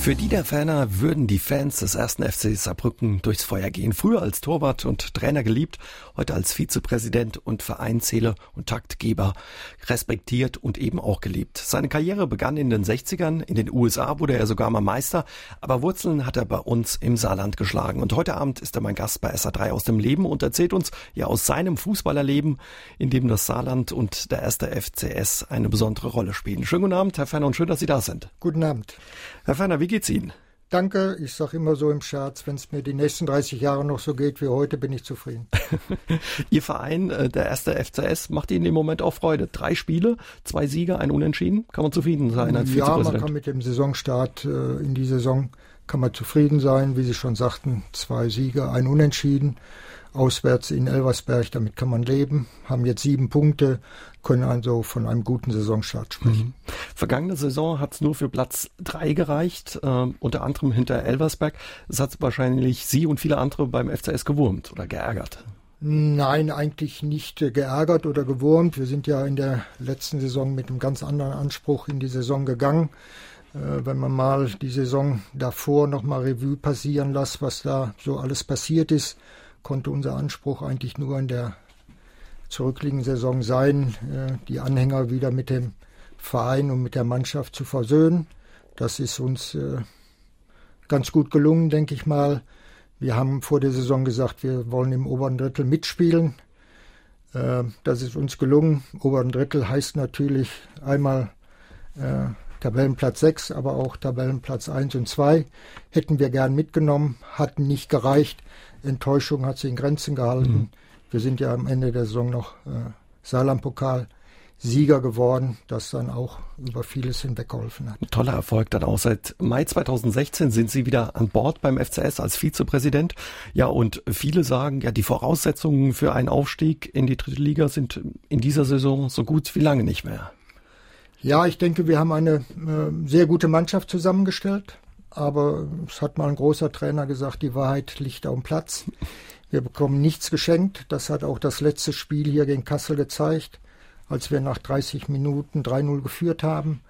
Für Dieter Ferner würden die Fans des ersten FC Saarbrücken durchs Feuer gehen. Früher als Torwart und Trainer geliebt, heute als Vizepräsident und Vereinszähler und Taktgeber respektiert und eben auch geliebt. Seine Karriere begann in den 60ern. In den USA wurde er sogar mal Meister, aber Wurzeln hat er bei uns im Saarland geschlagen. Und heute Abend ist er mein Gast bei SA3 aus dem Leben und erzählt uns ja aus seinem Fußballerleben, in dem das Saarland und der erste FCS eine besondere Rolle spielen. Schönen guten Abend, Herr Ferner, und schön, dass Sie da sind. Guten Abend. Herr Ferner, wie geht's Ihnen? Danke, ich sage immer so im Scherz, wenn es mir die nächsten 30 Jahre noch so geht wie heute, bin ich zufrieden. Ihr Verein, äh, der erste FCS, macht Ihnen im Moment auch Freude. Drei Spiele, zwei Siege, ein Unentschieden. Kann man zufrieden sein als Ja, man kann mit dem Saisonstart äh, in die Saison kann man zufrieden sein. Wie Sie schon sagten, zwei Siege, ein Unentschieden auswärts in Elversberg, damit kann man leben, haben jetzt sieben Punkte, können also von einem guten Saisonstart sprechen. Mhm. Vergangene Saison hat es nur für Platz drei gereicht, äh, unter anderem hinter Elversberg. Das hat wahrscheinlich Sie und viele andere beim FCS gewurmt oder geärgert. Nein, eigentlich nicht geärgert oder gewurmt. Wir sind ja in der letzten Saison mit einem ganz anderen Anspruch in die Saison gegangen. Äh, wenn man mal die Saison davor nochmal Revue passieren lässt, was da so alles passiert ist, konnte unser Anspruch eigentlich nur in der zurückliegenden Saison sein, äh, die Anhänger wieder mit dem Verein und mit der Mannschaft zu versöhnen. Das ist uns äh, ganz gut gelungen, denke ich mal. Wir haben vor der Saison gesagt, wir wollen im oberen Drittel mitspielen. Äh, das ist uns gelungen. Oberen Drittel heißt natürlich einmal Tabellenplatz 6, aber auch Tabellenplatz 1 und 2. Hätten wir gern mitgenommen, hatten nicht gereicht. Enttäuschung hat sich in Grenzen gehalten. Mhm. Wir sind ja am Ende der Saison noch äh, Saarlandpokal Sieger geworden, das dann auch über vieles hinweggeholfen hat. Ein toller Erfolg dann auch. Seit Mai 2016 sind Sie wieder an Bord beim FCS als Vizepräsident. Ja, und viele sagen, ja, die Voraussetzungen für einen Aufstieg in die dritte Liga sind in dieser Saison so gut wie lange nicht mehr. Ja, ich denke, wir haben eine äh, sehr gute Mannschaft zusammengestellt. Aber es hat mal ein großer Trainer gesagt, die Wahrheit liegt auf dem Platz. Wir bekommen nichts geschenkt. Das hat auch das letzte Spiel hier gegen Kassel gezeigt, als wir nach 30 Minuten 3-0 geführt haben.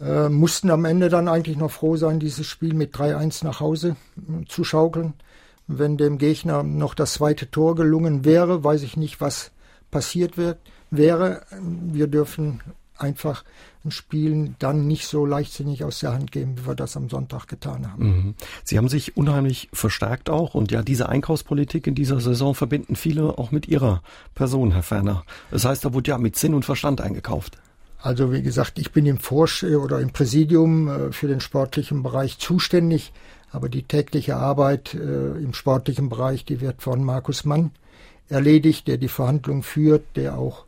Äh, mussten am Ende dann eigentlich noch froh sein, dieses Spiel mit 3-1 nach Hause äh, zu schaukeln. Wenn dem Gegner noch das zweite Tor gelungen wäre, weiß ich nicht, was passiert wird, wäre. Wir dürfen einfach ein Spiel dann nicht so leichtsinnig aus der Hand geben, wie wir das am Sonntag getan haben. Mhm. Sie haben sich unheimlich verstärkt auch und ja, diese Einkaufspolitik in dieser Saison verbinden viele auch mit Ihrer Person, Herr Ferner. Das heißt, da wurde ja mit Sinn und Verstand eingekauft. Also wie gesagt, ich bin im Vorsch oder im Präsidium äh, für den sportlichen Bereich zuständig, aber die tägliche Arbeit äh, im sportlichen Bereich, die wird von Markus Mann erledigt, der die Verhandlungen führt, der auch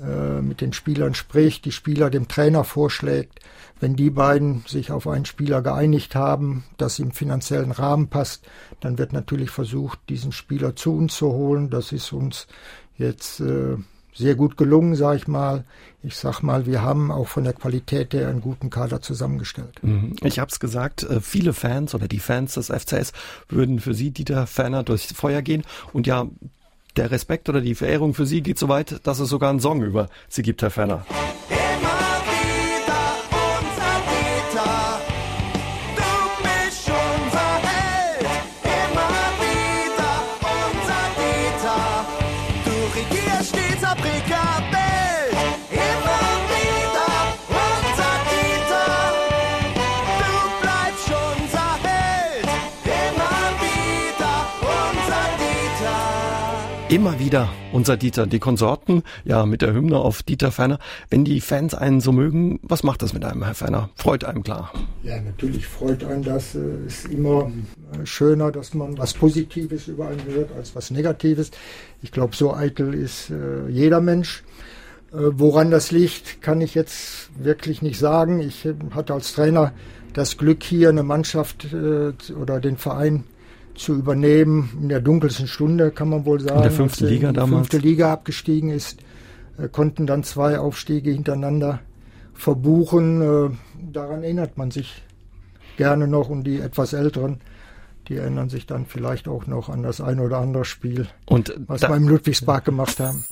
äh, mit den Spielern spricht, die Spieler dem Trainer vorschlägt. Wenn die beiden sich auf einen Spieler geeinigt haben, das im finanziellen Rahmen passt, dann wird natürlich versucht, diesen Spieler zu uns zu holen. Das ist uns jetzt äh, sehr gut gelungen, sage ich mal. Ich sag mal, wir haben auch von der Qualität her einen guten Kader zusammengestellt. Mhm. Ich habe es gesagt, äh, viele Fans oder die Fans des FCS würden für Sie, Dieter Ferner, durchs Feuer gehen. Und ja, der Respekt oder die Verehrung für Sie geht so weit, dass es sogar einen Song über Sie gibt, Herr Ferner. Immer wieder unser Dieter, die Konsorten, ja, mit der Hymne auf Dieter Ferner. Wenn die Fans einen so mögen, was macht das mit einem, Herr Ferner? Freut einem klar. Ja, natürlich freut einen das. Es äh, ist immer äh, schöner, dass man was Positives über einen hört, als was Negatives. Ich glaube, so eitel ist äh, jeder Mensch. woran das liegt, kann ich jetzt wirklich nicht sagen. Ich hatte als Trainer das Glück, hier eine Mannschaft oder den Verein zu übernehmen. In der dunkelsten Stunde kann man wohl sagen. In der fünften Liga in die damals. fünfte Liga abgestiegen ist, äh, konnten dann zwei Aufstiege hintereinander verbuchen. Äh, daran erinnert man sich gerne noch und die etwas älteren, die erinnern sich dann vielleicht auch noch an das ein oder andere Spiel, und was wir im Ludwigspark gemacht haben.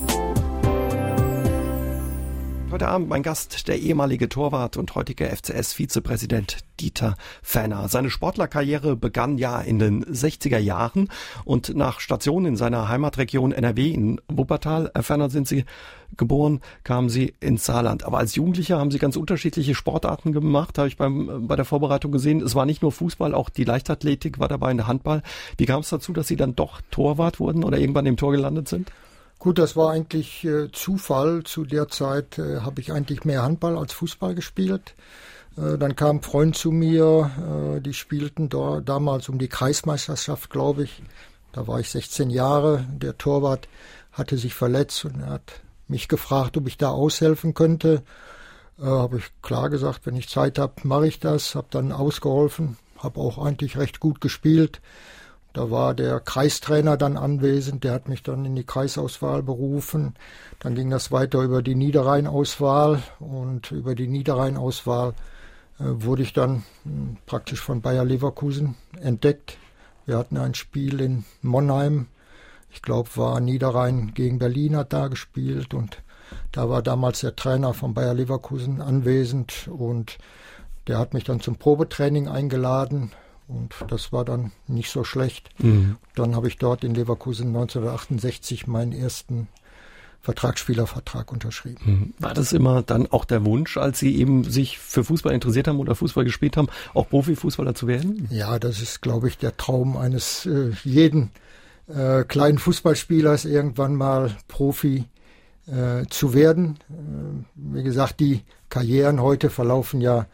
Heute Abend mein Gast, der ehemalige Torwart und heutige FCS-Vizepräsident Dieter Fenner. Seine Sportlerkarriere begann ja in den 60er Jahren und nach Station in seiner Heimatregion NRW in Wuppertal, Herr Fenner, sind Sie geboren, kamen Sie ins Saarland. Aber als Jugendlicher haben Sie ganz unterschiedliche Sportarten gemacht, habe ich beim, bei der Vorbereitung gesehen. Es war nicht nur Fußball, auch die Leichtathletik war dabei, in der Handball. Wie kam es dazu, dass Sie dann doch Torwart wurden oder irgendwann im Tor gelandet sind? Gut, das war eigentlich äh, Zufall. Zu der Zeit äh, habe ich eigentlich mehr Handball als Fußball gespielt. Äh, dann kam ein Freund zu mir, äh, die spielten da, damals um die Kreismeisterschaft, glaube ich. Da war ich 16 Jahre. Der Torwart hatte sich verletzt und er hat mich gefragt, ob ich da aushelfen könnte. Äh, habe ich klar gesagt, wenn ich Zeit habe, mache ich das. Habe dann ausgeholfen, habe auch eigentlich recht gut gespielt. Da war der Kreistrainer dann anwesend, der hat mich dann in die Kreisauswahl berufen. Dann ging das weiter über die Niederrheinauswahl und über die Niederrheinauswahl äh, wurde ich dann mh, hm, praktisch von Bayer Leverkusen entdeckt. Wir hatten ein Spiel in Monheim, ich glaube, war Niederrhein gegen Berlin hat da gespielt und da war damals der Trainer von Bayer Leverkusen anwesend und der hat mich dann zum Probetraining eingeladen und das war dann nicht so schlecht. Mhm. Dann habe ich dort in Leverkusen 1968 meinen ersten Vertragsspielervertrag unterschrieben. Mhm. War das immer dann auch der Wunsch, als Sie eben sich für Fußball interessiert haben oder Fußball gespielt haben, auch Profifußballer zu werden? Ja, das ist, glaube ich, der Traum eines äh, jeden äh, kleinen Fußballspielers, irgendwann mal Profi äh, zu werden. Äh, wie gesagt, die Karrieren heute verlaufen ja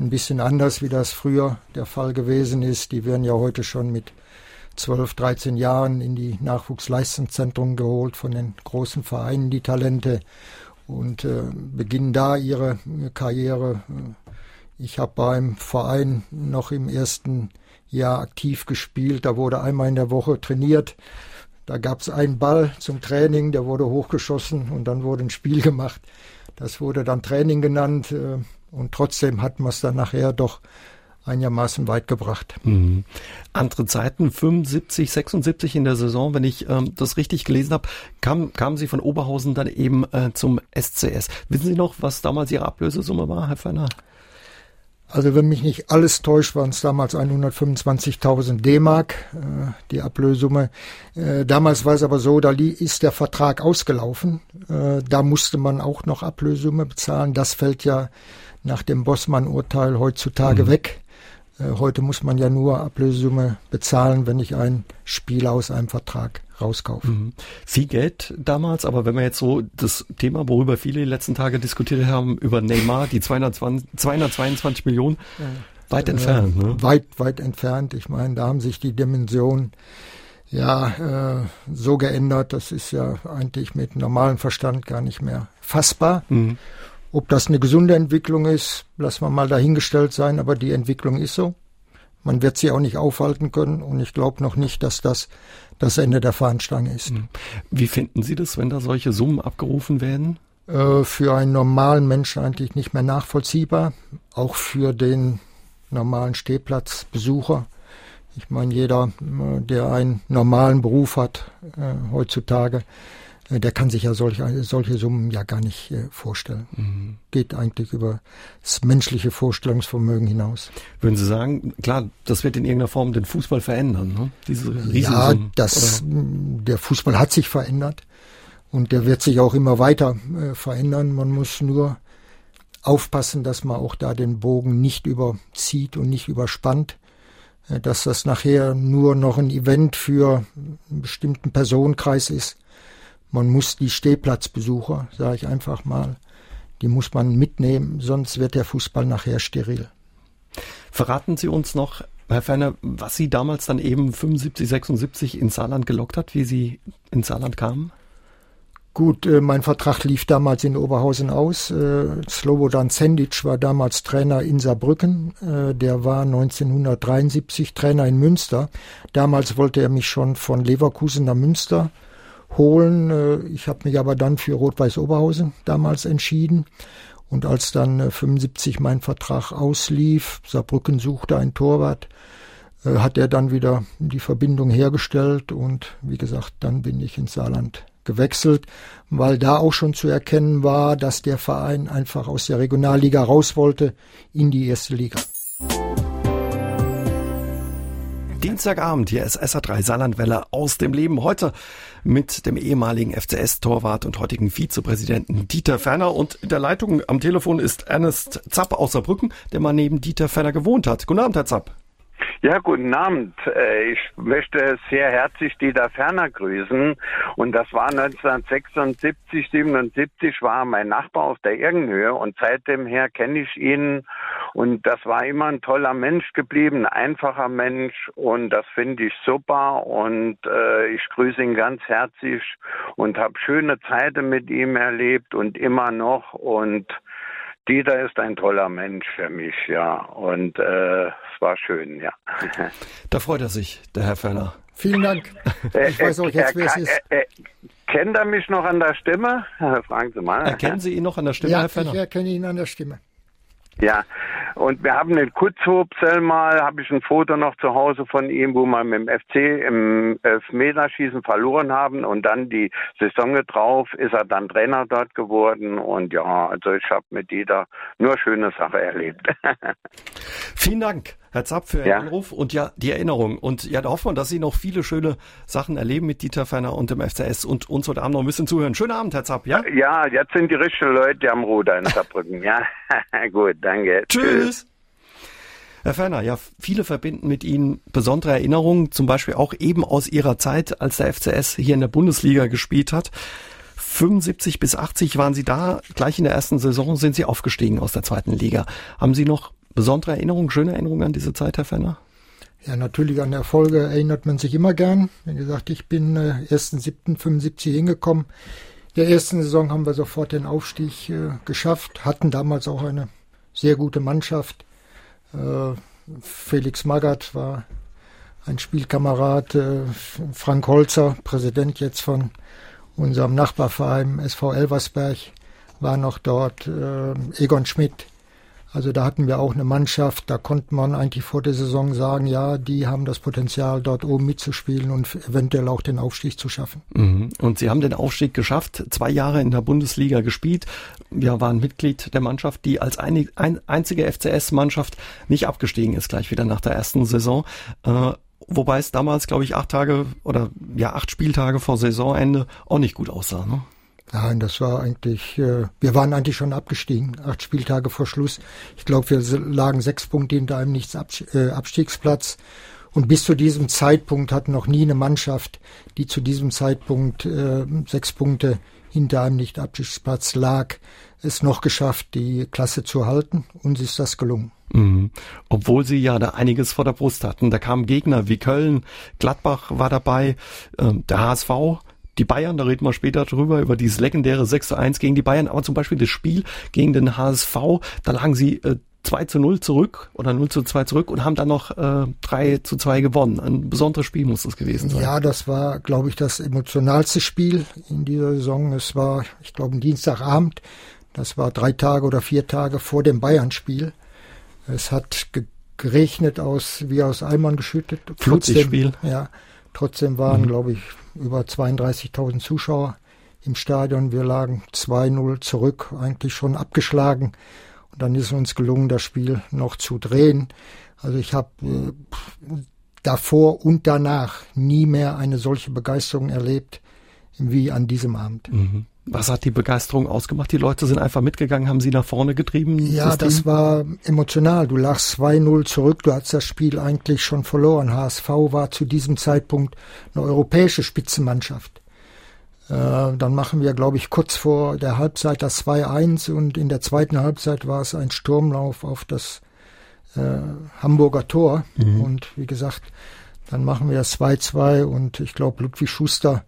ein bisschen anders, wie das früher der Fall gewesen ist. Die werden ja heute schon mit 12, 13 Jahren in die Nachwuchsleistungszentren geholt von den großen Vereinen, die Talente, und äh, beginnen da ihre Karriere. Ich habe beim Verein noch im ersten Jahr aktiv gespielt. Da wurde einmal in der Woche trainiert. Da gab es einen Ball zum Training, der wurde hochgeschossen und dann wurde ein Spiel gemacht. Das wurde dann Training genannt. Und trotzdem hat man es dann nachher doch einigermaßen weit gebracht. Mhm. Andere Zeiten, 75, 76 in der Saison, wenn ich ähm, das richtig gelesen habe, kam, kamen Sie von Oberhausen dann eben äh, zum SCS. Wissen Sie noch, was damals Ihre Ablösesumme war, Herr Feiner? Also wenn mich nicht alles täuscht, waren es damals 125.000 D-Mark, äh, die Ablösesumme. Äh, damals war es aber so, da ist der Vertrag ausgelaufen. Äh, da musste man auch noch Ablösesumme bezahlen. Das fällt ja nach dem Bossmann-Urteil heutzutage mhm. weg. Äh, heute muss man ja nur Ablösesumme bezahlen, wenn ich ein Spiel aus einem Vertrag rauskaufe. Mhm. Viel Geld damals, aber wenn wir jetzt so das Thema, worüber viele die letzten Tage diskutiert haben, über Neymar, die 220, 222 Millionen, ja. weit entfernt. Ne? Weit, weit entfernt. Ich meine, da haben sich die Dimensionen ja äh, so geändert, das ist ja eigentlich mit normalem Verstand gar nicht mehr fassbar. Mhm. Ob das eine gesunde Entwicklung ist, lassen wir mal dahingestellt sein, aber die Entwicklung ist so. Man wird sie auch nicht aufhalten können und ich glaube noch nicht, dass das das Ende der Fahnenstange ist. Hm. Wie finden Sie das, wenn da solche Summen abgerufen werden? Äh, für einen normalen Menschen eigentlich nicht mehr nachvollziehbar, auch für den normalen Stehplatzbesucher. Ich meine, jeder, äh, der einen normalen Beruf hat äh, heutzutage, der kann sich ja solche, solche Summen ja gar nicht äh, vorstellen. Mhm. Geht eigentlich über das menschliche Vorstellungsvermögen hinaus. Würden Sie sagen, klar, das wird in irgendeiner Form den Fußball verändern, ne? Diese Ja, das, der Fußball hat sich verändert und der wird sich auch immer weiter äh, verändern. Man muss nur aufpassen, dass man auch da den Bogen nicht überzieht und nicht überspannt äh, dass das nachher nur noch ein Event für einen bestimmten Personenkreis ist man muss die Stehplatzbesucher, sage ich einfach mal, die muss man mitnehmen, sonst wird der Fußball nachher steril. Verraten Sie uns noch, Herr Ferner, was Sie damals dann eben 75, 76 ins Saarland gelockt hat, wie Sie ins Saarland kamen? Gut, äh, mein Vertrag lief damals in Oberhausen aus. Äh, Slobodan Sendic war damals Trainer in Saarbrücken. Äh, der war 1973 Trainer in Münster. Damals wollte er mich schon von Leverkusen nach Münster holen. Äh, ich habe mich aber dann für Rot-Weiß Oberhausen damals entschieden. Und als dann 75 äh, mein Vertrag auslief, Saarbrücken suchte ein Torwart, äh, hat er dann wieder die Verbindung hergestellt und wie gesagt, dann bin ich ins Saarland gewechselt, weil da auch schon zu erkennen war, dass der Verein einfach aus der Regionalliga raus wollte in die erste Liga. Dienstagabend, hier ist SA3 Saarlandwelle aus dem Leben. Heute mit dem ehemaligen FCS-Torwart und heutigen Vizepräsidenten Dieter Ferner. Und in der Leitung am Telefon ist Ernest Zapp aus Saarbrücken, der mal neben Dieter Ferner gewohnt hat. Guten Abend, Herr Zapp. Ja, guten Abend. Äh, ich möchte sehr herzlich Dieter Ferner grüßen. Und das war 1976, 77 war mein Nachbar auf der Irgenhöhe und seitdem her kenne ich ihn. Und das war immer ein toller Mensch geblieben, ein einfacher Mensch. Und das finde ich super. Und äh, ich grüße ihn ganz herzlich und habe schöne Zeiten mit ihm erlebt und immer noch. Und Dieter ist ein toller Mensch für mich, ja. Und äh, war schön, ja. Da freut er sich, der Herr Ferner. Vielen Dank. Äh, ich weiß auch jetzt, wer es ist. Äh, äh, kennt er mich noch an der Stimme? Fragen Sie mal. Erkennen Sie ihn noch an der Stimme, ja, Herr Ferner? ich erkenne ihn an der Stimme. Ja, und wir haben den Kutzhobsel mal, habe ich ein Foto noch zu Hause von ihm, wo wir mit dem FC im Elfmeterschießen verloren haben und dann die Saison drauf ist er dann Trainer dort geworden und ja, also ich habe mit jeder nur schöne Sache erlebt. Vielen Dank. Herr Zapp, für Ihren ja. Anruf und ja, die Erinnerung. Und ja, da hoffen wir, dass Sie noch viele schöne Sachen erleben mit Dieter Ferner und dem FCS und uns heute Abend noch ein bisschen zuhören. Schönen Abend, Herr Zapp, ja? Ja, jetzt sind die richtigen Leute am Ruder in Saarbrücken. ja, gut, danke. Tschüss. Tschüss. Herr Ferner, ja, viele verbinden mit Ihnen besondere Erinnerungen, zum Beispiel auch eben aus Ihrer Zeit, als der FCS hier in der Bundesliga gespielt hat. 75 bis 80 waren Sie da, gleich in der ersten Saison sind Sie aufgestiegen aus der zweiten Liga. Haben Sie noch besondere Erinnerungen, schöne Erinnerungen an diese Zeit, Herr Fenner? Ja, natürlich an Erfolge erinnert man sich immer gern. Wie gesagt, ich bin äh, 1.7.75 hingekommen. Der ersten Saison haben wir sofort den Aufstieg äh, geschafft, hatten damals auch eine sehr gute Mannschaft. Äh, Felix Magath war ein Spielkamerad, äh, Frank Holzer, Präsident jetzt von unserem Nachbarverein SV Elversberg, war noch dort, äh, Egon Schmidt, also da hatten wir auch eine Mannschaft, da konnte man eigentlich vor der Saison sagen, ja, die haben das Potenzial, dort oben mitzuspielen und eventuell auch den Aufstieg zu schaffen. Mhm. Und Sie haben den Aufstieg geschafft, zwei Jahre in der Bundesliga gespielt, ja, waren Mitglied der Mannschaft, die als ein, ein, einzige FCS-Mannschaft nicht abgestiegen ist, gleich wieder nach der ersten Saison. Äh, wobei es damals, glaube ich, acht Tage oder ja, acht Spieltage vor Saisonende auch nicht gut aussah. Ne? Nein, das war eigentlich, äh, wir waren eigentlich schon abgestiegen, acht Spieltage vor Schluss. Ich glaube, wir lagen sechs Punkte hinter einem Nichts-Abstiegsplatz. Und bis zu diesem Zeitpunkt hat noch nie eine Mannschaft, die zu diesem Zeitpunkt äh, sechs Punkte hinter einem Nicht-Abstiegsplatz lag, es noch geschafft, die Klasse zu halten. Uns ist das gelungen. Mhm. Obwohl sie ja da einiges vor der Brust hatten. Da kamen Gegner wie Köln, Gladbach war dabei, äh, der HSV die Bayern, da reden wir später drüber, über dieses legendäre 6 zu 1 gegen die Bayern, aber zum Beispiel das Spiel gegen den HSV, da lagen sie äh, 2 zu 0 zurück oder 0 zu 2 zurück und haben dann noch äh, 3 zu 2 gewonnen. Ein besonderes Spiel muss das gewesen sein. Ja, das war, glaube ich, das emotionalste Spiel in dieser Saison. Es war, ich glaube, ein Dienstagabend. Das war drei Tage oder vier Tage vor dem Bayern-Spiel. Es hat geregnet aus, wie aus Eimern geschüttet. Flutlichtspiel. Ja, trotzdem waren, mhm. glaube ich, über 32.000 Zuschauer im Stadion. Wir lagen 2-0 zurück, eigentlich schon abgeschlagen. Und dann ist uns gelungen, das Spiel noch zu drehen. Also ich habe äh, davor und danach nie mehr eine solche Begeisterung erlebt wie an diesem Abend. Mhm. Was hat die Begeisterung ausgemacht? Die Leute sind einfach mitgegangen, haben sie nach vorne getrieben? Ja, das, das war emotional. Du lagst 2-0 zurück, du hast das Spiel eigentlich schon verloren. HSV war zu diesem Zeitpunkt eine europäische Spitzenmannschaft. Äh, dann machen wir, glaube ich, kurz vor der Halbzeit das 2-1 und in der zweiten Halbzeit war es ein Sturmlauf auf das äh, Hamburger Tor. Mhm. Und wie gesagt, dann machen wir das 2-2 und ich glaube, Ludwig Schuster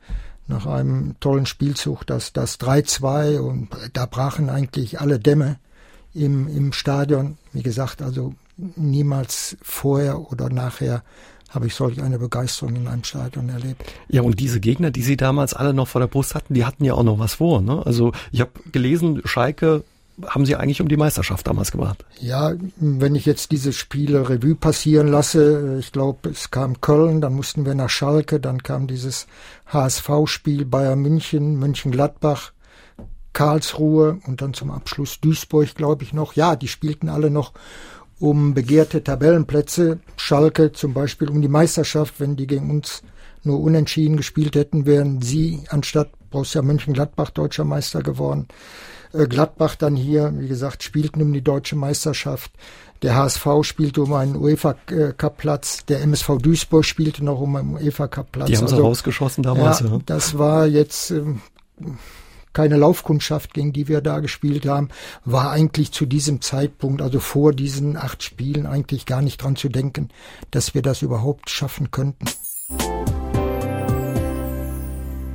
nach einem tollen Spielzug das, das 3-2 und da brachen eigentlich alle Dämme im, im Stadion. Wie gesagt, also niemals vorher oder nachher habe ich solch eine Begeisterung in einem Stadion erlebt. Ja, und diese Gegner, die Sie damals alle noch vor der Brust hatten, die hatten ja auch noch was vor. Ne? Also ich habe gelesen, Schalke haben Sie eigentlich um die Meisterschaft damals gebracht. Ja, wenn ich jetzt diese Spiele Revue passieren lasse, ich glaube, es kam Köln, dann mussten wir nach Schalke, dann kam dieses HSV-Spiel Bayern München, München-Gladbach, Karlsruhe und dann zum Abschluss Duisburg, glaube ich noch. Ja, die spielten alle noch um begehrte Tabellenplätze. Schalke zum Beispiel um die Meisterschaft, wenn die gegen uns nur unentschieden gespielt hätten, wären sie anstatt Borussia Mönchengladbach deutscher Meister geworden. Äh, Gladbach dann hier, wie gesagt, spielten um die deutsche Meisterschaft. Der HSV spielte um einen UEFA-Cup-Platz. Der MSV Duisburg spielte noch um einen UEFA-Cup-Platz. Die haben sie also, rausgeschossen damals. Ja, ja. Das war jetzt ähm, keine Laufkundschaft, gegen die wir da gespielt haben, war eigentlich zu diesem Zeitpunkt, also vor diesen acht Spielen, eigentlich gar nicht dran zu denken, dass wir das überhaupt schaffen könnten.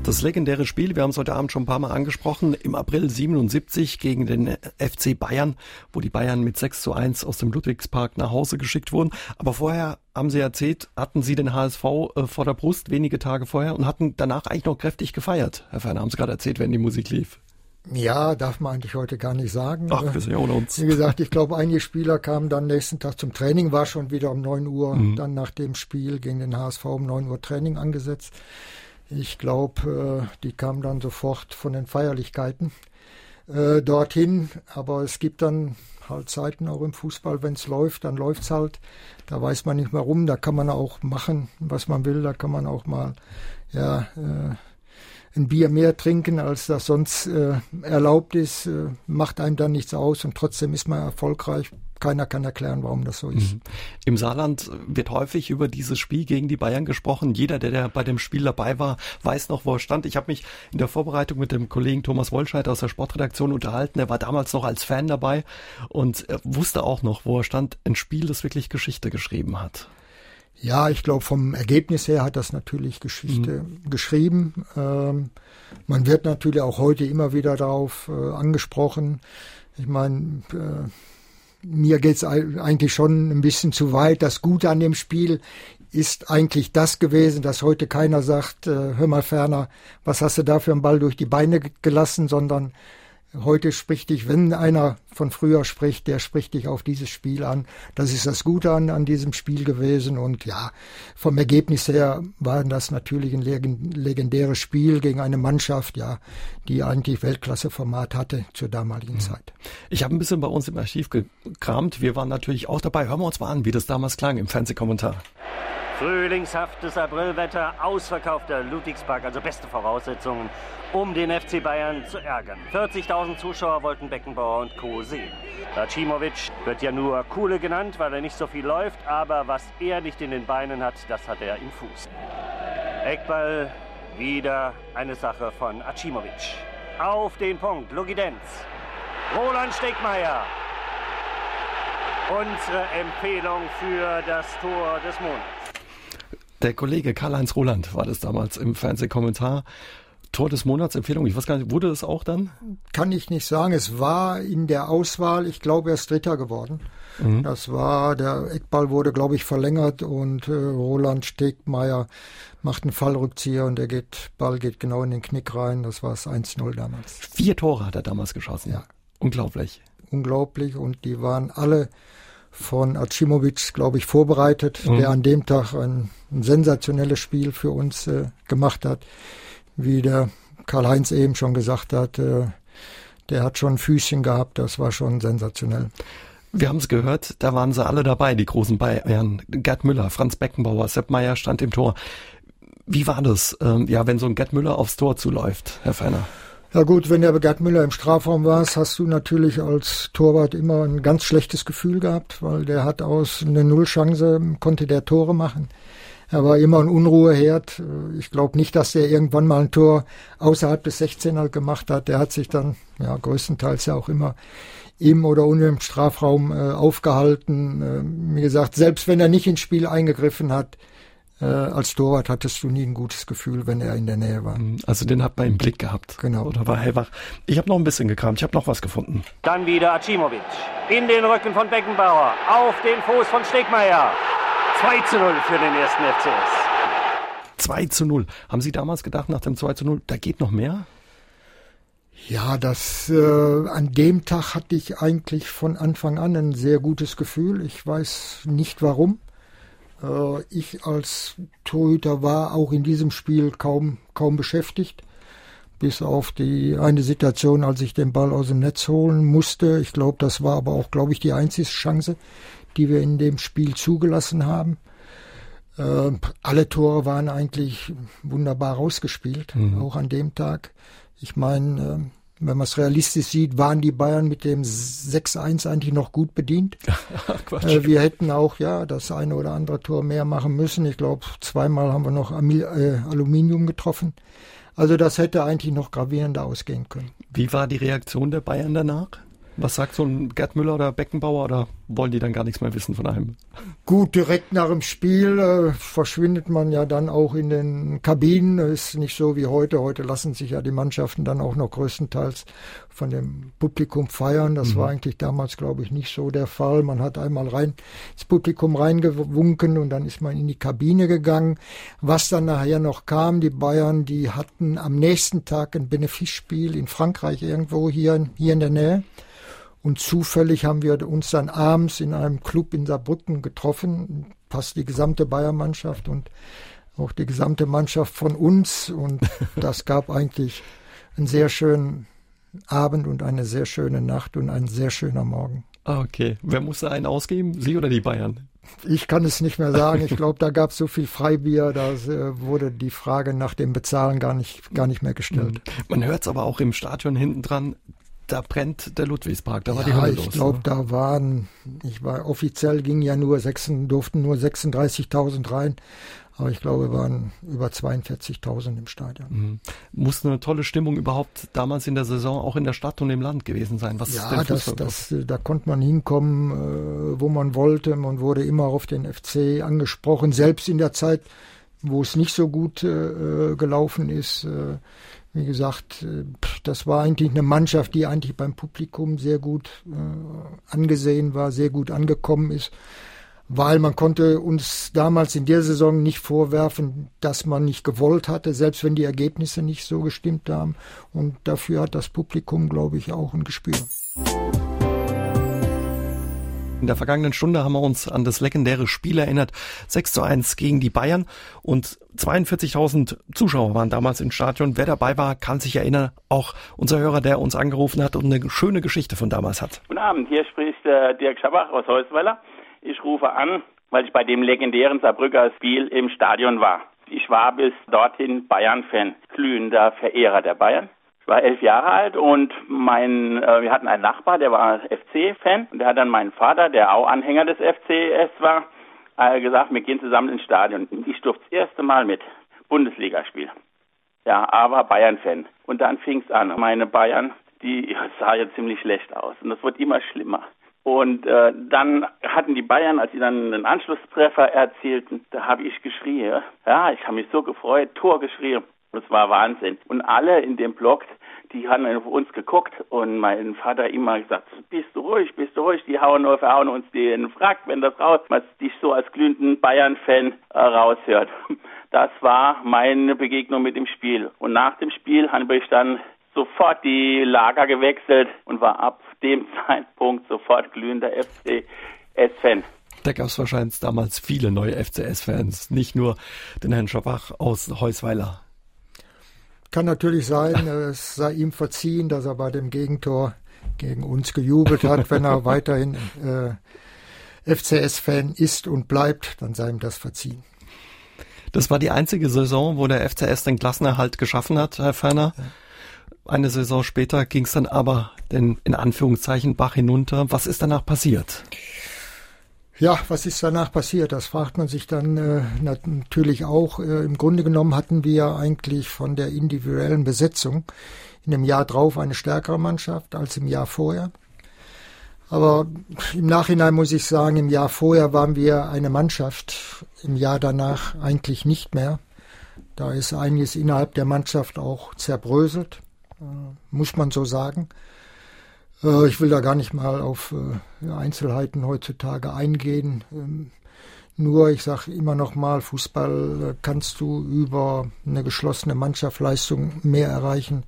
Das legendäre Spiel, wir haben es heute Abend schon ein paar Mal angesprochen, im April 77 gegen den FC Bayern, wo die Bayern mit 6 zu 1 aus dem Ludwigspark nach Hause geschickt wurden. Aber vorher haben Sie erzählt, hatten Sie den HSV äh, vor der Brust wenige Tage vorher und hatten danach eigentlich noch kräftig gefeiert. Herr Ferner, haben Sie gerade erzählt, wenn die Musik lief. Ja, darf man eigentlich heute gar nicht sagen. Ach, wir sind ja ohne uns. Wie gesagt, ich glaube, einige Spieler kamen dann nächsten Tag zum Training, war schon wieder um 9 Uhr, mhm. dann nach dem Spiel gegen den HSV um 9 Uhr Training angesetzt. Ich glaube, äh, die kamen dann sofort von den Feierlichkeiten äh, dorthin. Aber es gibt dann halt Zeiten auch im Fußball, wenn es läuft, dann läuft es halt. Da weiß man nicht mehr rum, da kann man auch machen, was man will, da kann man auch mal ja, äh, ein Bier mehr trinken, als das sonst äh, erlaubt ist, äh, macht einem dann nichts aus und trotzdem ist man erfolgreich. Keiner kann erklären, warum das so ist. Mhm. Im Saarland wird häufig über dieses Spiel gegen die Bayern gesprochen. Jeder, der, der bei dem Spiel dabei war, weiß noch, wo er stand. Ich habe mich in der Vorbereitung mit dem Kollegen Thomas Wollscheid aus der Sportredaktion unterhalten. Er war damals noch als Fan dabei und er wusste auch noch, wo er stand. Ein Spiel, das wirklich Geschichte geschrieben hat. Ja, ich glaube, vom Ergebnis her hat das natürlich Geschichte mhm. geschrieben. Ähm, man wird natürlich auch heute immer wieder darauf äh, angesprochen. Ich meine, äh, mir geht's eigentlich schon ein bisschen zu weit. Das Gute an dem Spiel ist eigentlich das gewesen, dass heute keiner sagt, äh, hör mal ferner, was hast du da für einen Ball durch die Beine gelassen, sondern Heute spricht dich, wenn einer von früher spricht, der spricht dich auf dieses Spiel an. Das ist das Gute an, an diesem Spiel gewesen. Und ja, vom Ergebnis her war das natürlich ein legendäres Spiel gegen eine Mannschaft, ja, die eigentlich Weltklasseformat hatte zur damaligen mhm. Zeit. Ich habe ein bisschen bei uns im Archiv gekramt. Wir waren natürlich auch dabei. Hören wir uns mal an, wie das damals klang im Fernsehkommentar. Frühlingshaftes Aprilwetter, ausverkaufter Ludwigspark, also beste Voraussetzungen, um den FC Bayern zu ärgern. 40.000 Zuschauer wollten Beckenbauer und Co. sehen. Racimovic wird ja nur Kuhle genannt, weil er nicht so viel läuft, aber was er nicht in den Beinen hat, das hat er im Fuß. Eckball, wieder eine Sache von Acimovic. Auf den Punkt, Lugidenz. Roland Stegmeier. Unsere Empfehlung für das Tor des Monats. Der Kollege Karl-Heinz Roland war das damals im Fernsehkommentar. Tor des Monats Empfehlung. Ich weiß gar nicht, wurde es auch dann? Kann ich nicht sagen. Es war in der Auswahl, ich glaube, er ist Dritter geworden. Mhm. Das war, der Eckball wurde, glaube ich, verlängert und äh, Roland Stegmeier macht einen Fallrückzieher und der geht, Ball geht genau in den Knick rein. Das war das 1-0 damals. Vier Tore hat er damals geschossen. Ja. Unglaublich. Unglaublich und die waren alle von Acimovic, glaube ich, vorbereitet, mhm. der an dem Tag ein, ein sensationelles Spiel für uns äh, gemacht hat. Wie der Karl-Heinz eben schon gesagt hat, äh, der hat schon ein Füßchen gehabt, das war schon sensationell. Wir haben es gehört, da waren sie alle dabei, die großen Bayern. Gerd Müller, Franz Beckenbauer, Sepp Meier stand im Tor. Wie war das, ähm, ja, wenn so ein Gerd Müller aufs Tor zuläuft, Herr Feiner? Ja gut, wenn der Gerd Müller im Strafraum war, hast du natürlich als Torwart immer ein ganz schlechtes Gefühl gehabt, weil der hat aus einer Nullchance, konnte der Tore machen. Er war immer ein Unruheherd. Ich glaube nicht, dass er irgendwann mal ein Tor außerhalb des 16er gemacht hat. Der hat sich dann ja größtenteils ja auch immer im oder unten im Strafraum äh, aufgehalten. Äh, wie gesagt, selbst wenn er nicht ins Spiel eingegriffen hat, äh, als Torwart hattest du nie ein gutes Gefühl, wenn er in der Nähe war. Mhm. Also den hat man im Blick gehabt. Genau. Oder war hellwach. Ich habe noch ein bisschen gekramt, ich habe noch was gefunden. Dann wieder Acimovic. In den Rücken von Beckenbauer. Auf den Fuß von Stegmeier. 2 zu 0 für den ersten FCS. 2 zu 0. Haben Sie damals gedacht, nach dem 2 zu 0, da geht noch mehr? Ja, das äh, an dem Tag hatte ich eigentlich von Anfang an ein sehr gutes Gefühl. Ich weiß nicht warum. Äh, ich als Torhüter war auch in diesem Spiel kaum kaum beschäftigt, bis auf die eine Situation, als ich den Ball aus dem Netz holen musste. Ich glaube, das war aber auch, glaube ich, die einzige Chance, die wir in dem Spiel zugelassen haben. Äh, alle Tore waren eigentlich wunderbar rausgespielt, mhm. auch an dem Tag. Ich meine, äh, wenn man es realistisch sieht, waren die Bayern mit dem 6-1 eigentlich noch gut bedient. äh, wir hätten auch ja das eine oder andere Tor mehr machen müssen. Ich glaube, zweimal haben wir noch äh, Aluminium getroffen. Also das hätte eigentlich noch gravierender ausgehen können. Wie war die Reaktion der Bayern danach? Was sagt so ein Gerd Müller oder Beckenbauer oder wollen die dann gar nichts mehr wissen von einem? Gut, direkt nach dem Spiel äh, verschwindet man ja dann auch in den Kabinen. Ist nicht so wie heute. Heute lassen sich ja die Mannschaften dann auch noch größtenteils von dem Publikum feiern. Das mhm. war eigentlich damals, glaube ich, nicht so der Fall. Man hat einmal rein ins Publikum reingewunken und dann ist man in die Kabine gegangen. Was dann nachher noch kam, die Bayern, die hatten am nächsten Tag ein Benefizspiel in Frankreich irgendwo hier, hier in der Nähe. Und zufällig haben wir uns dann abends in einem Club in Saarbrücken getroffen, fast die gesamte Bayernmannschaft und auch die gesamte Mannschaft von uns. Und das gab eigentlich einen sehr schönen Abend und eine sehr schöne Nacht und ein sehr schöner Morgen. Ah, okay. Wer musste einen ausgeben? Sie oder die Bayern? Ich kann es nicht mehr sagen. Ich glaube, da gab es so viel Freibier, da äh, wurde die Frage nach dem Bezahlen gar nicht, gar nicht mehr gestellt. Man hört es aber auch im Stadion hinten dran da brennt der Ludwigspark, da war ja, die Hölle ich los. Ich glaube, ne? da waren, ich war offiziell ging ja nur sechs, durften nur 36.000 rein, aber ich glaube, waren über 42.000 im Stadion. Mhm. Muss eine tolle Stimmung überhaupt damals in der Saison auch in der Stadt und im Land gewesen sein. Was ja, das, das, da konnte man hinkommen, äh, wo man wollte. Man wurde immer auf den FC angesprochen, selbst in der Zeit, wo es nicht so gut äh, gelaufen ist. Äh, wie gesagt, äh, das war eigentlich eine Mannschaft, die eigentlich beim Publikum sehr gut äh, angesehen war, sehr gut angekommen ist, weil man konnte uns damals in der Saison nicht vorwerfen, dass man nicht gewollt hatte, selbst wenn die Ergebnisse nicht so gestimmt haben. Und dafür hat das Publikum, glaube ich, auch ein Gespür. In der vergangenen Stunde haben wir uns an das legendäre Spiel erinnert. 6 zu 1 gegen die Bayern und 42.000 Zuschauer waren damals im Stadion. Wer dabei war, kann sich erinnern. Auch unser Hörer, der uns angerufen hat und eine schöne Geschichte von damals hat. Guten Abend, hier spricht äh, Dirk Schabach aus Heusweiler. Ich rufe an, weil ich bei dem legendären Saarbrücker Spiel im Stadion war. Ich war bis dorthin Bayern-Fan, glühender Verehrer der Bayern. Ich war elf Jahre alt und mein, äh, wir hatten einen Nachbar, der war FC-Fan und der hat dann meinen Vater, der auch Anhänger des FCS war, äh, gesagt, wir gehen zusammen ins Stadion. Ich durfte das erste Mal mit Bundesligaspiel. Ja, aber Bayern-Fan. Und dann fing es an. Meine Bayern, die sah ja ziemlich schlecht aus und das wurde immer schlimmer. Und äh, dann hatten die Bayern, als sie dann einen Anschlusstreffer erzielten, da habe ich geschrien. Ja, ich habe mich so gefreut, Tor geschrien. Das war Wahnsinn. Und alle in dem Block, die haben auf uns geguckt und mein Vater immer gesagt, bist du ruhig, bist du ruhig, die hauen nur, verhauen uns den Frack, wenn das raus, was dich so als glühenden Bayern-Fan äh, raushört. Das war meine Begegnung mit dem Spiel. Und nach dem Spiel habe ich dann sofort die Lager gewechselt und war ab dem Zeitpunkt sofort glühender FCS-Fan. Da gab es wahrscheinlich damals viele neue FCS-Fans, nicht nur den Herrn Schabach aus Heusweiler. Kann natürlich sein, es sei ihm verziehen, dass er bei dem Gegentor gegen uns gejubelt hat. Wenn er weiterhin äh, FCS-Fan ist und bleibt, dann sei ihm das verziehen. Das war die einzige Saison, wo der FCS den Klassenerhalt geschaffen hat, Herr Ferner. Eine Saison später ging es dann aber den in Anführungszeichen Bach hinunter. Was ist danach passiert? Ja, was ist danach passiert? Das fragt man sich dann äh, natürlich auch. Äh, Im Grunde genommen hatten wir eigentlich von der individuellen Besetzung in dem Jahr drauf eine stärkere Mannschaft als im Jahr vorher. Aber im Nachhinein muss ich sagen, im Jahr vorher waren wir eine Mannschaft, im Jahr danach eigentlich nicht mehr. Da ist einiges innerhalb der Mannschaft auch zerbröselt, äh, muss man so sagen. Äh, ich will da gar nicht mal auf äh, Einzelheiten heutzutage eingehen. Ähm, nur, ich sage immer noch mal, Fußball äh, kannst du über eine geschlossene Mannschaftsleistung mehr erreichen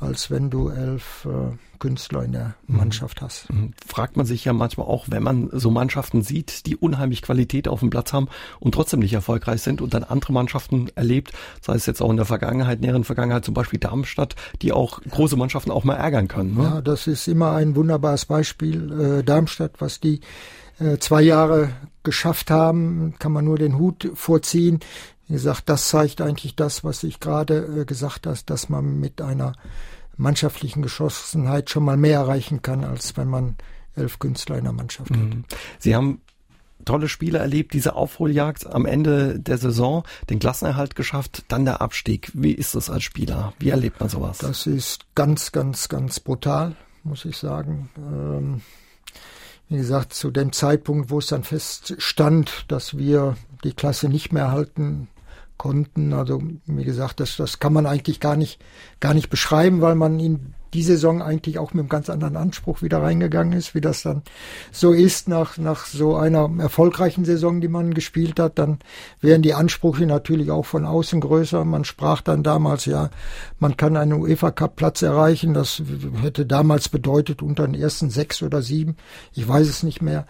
als wenn du elf äh, Künstler in der mhm. Mannschaft hast. Mhm. Fragt man sich ja manchmal auch, wenn man so Mannschaften sieht, die unheimlich Qualität auf dem Platz haben und trotzdem nicht erfolgreich sind und dann andere Mannschaften erlebt, sei es jetzt auch in der Vergangenheit, näheren Vergangenheit, zum Beispiel Darmstadt, die auch große Mannschaften auch mal ärgern können. Ne? Ja, das ist immer ein wunderbares Beispiel. Äh, Darmstadt, was die äh, zwei Jahre geschafft haben, kann man nur den Hut vorziehen. Wie gesagt, das zeigt eigentlich das, was ich gerade äh, gesagt hast, dass man mit einer mannschaftlichen Geschossenheit schon mal mehr erreichen kann, als wenn man elf Künstler in der Mannschaft hat. Mhm. Sie haben tolle Spiele erlebt, diese Aufholjagd am Ende der Saison, den Klassenerhalt geschafft, dann der Abstieg. Wie ist das als Spieler? Wie erlebt man sowas? Das ist ganz, ganz, ganz brutal, muss ich sagen. Ähm, wie gesagt, zu dem Zeitpunkt, wo es dann feststand, dass wir die Klasse nicht mehr halten konnten. Also wie gesagt, das, das kann man eigentlich gar nicht, gar nicht beschreiben, weil man in die Saison eigentlich auch mit einem ganz anderen Anspruch wieder reingegangen ist, wie das dann so ist nach, nach so einer erfolgreichen Saison, die man gespielt hat. Dann wären die Ansprüche natürlich auch von außen größer. Man sprach dann damals, ja, man kann einen UEFA Cup Platz erreichen. Das hätte damals bedeutet unter den ersten sechs oder sieben. Ich weiß es nicht mehr.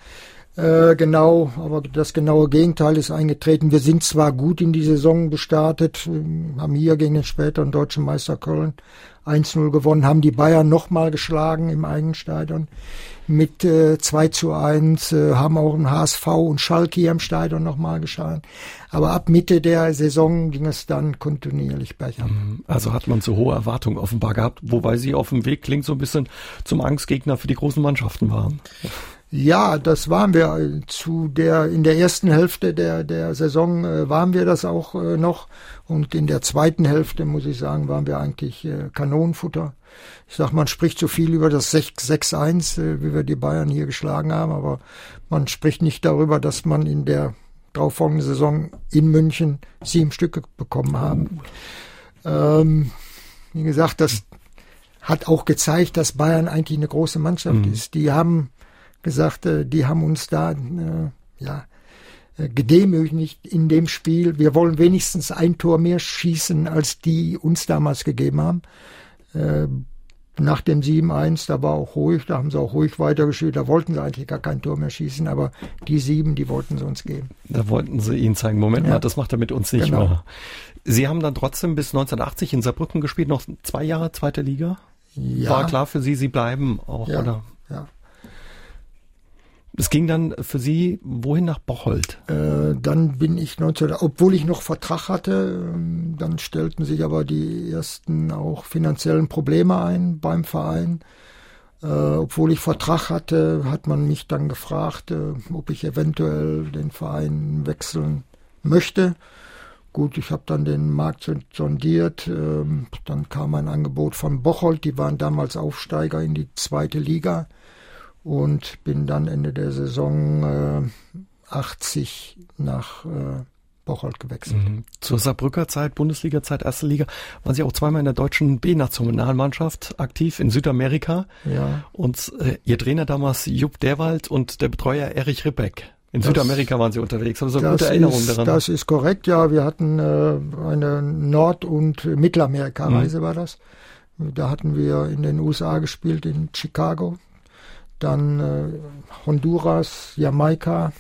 Äh, genau, aber das genaue Gegenteil ist eingetreten. Wir sind zwar gut in die Saison gestartet, äh, haben hier gegen den späteren deutschen Meister Köln 1-0 gewonnen, haben die Bayern nochmal geschlagen im eigenen Stadion mit äh, 2 zu 1, äh, haben auch ein HSV und Schalke hier im Stadion nochmal geschlagen. Aber ab Mitte der Saison ging es dann kontinuierlich bergab. Mhm. Also hat man so hohe Erwartungen offenbar gehabt, wobei sie auf dem Weg klingt so ein bisschen zum Angstgegner für die großen Mannschaften waren. Ja, das waren wir zu der in der ersten Hälfte der der Saison äh, waren wir das auch äh, noch und in der zweiten Hälfte muss ich sagen, waren wir eigentlich äh, Kanonenfutter. Ich sag, man spricht so viel über das 6-1, äh, wie wir die Bayern hier geschlagen haben, aber man spricht nicht darüber, dass man in der darauffolgenden Saison in München sieben Stücke bekommen haben. Ähm, wie gesagt, das hat auch gezeigt, dass Bayern eigentlich eine große Mannschaft mhm. ist. Die haben gesagt, äh, die haben uns da äh, ja äh, gedemütigt in dem Spiel. Wir wollen wenigstens ein Tor mehr schießen, als die uns damals gegeben haben. Nach dem 7-1, da war auch ruhig, da haben sie auch ruhig weitergespielt, da wollten sie eigentlich gar kein Tor mehr schießen, aber die sieben, die wollten sie uns geben. Da wollten sie ihnen zeigen, Moment ja. mal, das macht er mit uns nicht genau. mehr. Sie haben dann trotzdem bis 1980 in Saarbrücken gespielt, noch zwei Jahre zweite Liga? Ja. War klar für Sie, Sie bleiben auch, ja. oder? Ja. Es ging dann für Sie wohin nach Bocholt? Äh, dann bin ich 19, obwohl ich noch Vertrag hatte, ähm, dann stellten sich aber die ersten auch finanziellen Probleme ein beim Verein. Äh, obwohl ich Vertrag hatte, hat man mich dann gefragt, äh, ob ich eventuell den Verein wechseln möchte. Gut, ich habe dann den Markt sondiert. Ähm, dann kam ein Angebot von Bocholt, die waren damals Aufsteiger in die zweite Liga und bin dann Ende der Saison äh, 80 nach äh, Bocholt gewechselt. Mhm. Zur Saarbrücker Zeit, Bundesliga-Zeit, erste Liga, waren Sie auch zweimal in der deutschen B-Nationalmannschaft aktiv in Südamerika. Ja. Und äh, Ihr Trainer damals Jupp Derwald und der Betreuer Erich Rippeck. In das, Südamerika waren Sie unterwegs. Haben Sie eine gute Erinnerung daran? Das ist korrekt, ja. Wir hatten äh, eine Nord- und Mittelamerika-Reise, mhm. war das. Da hatten wir in den USA gespielt, in Chicago dann äh, Honduras, Jamaika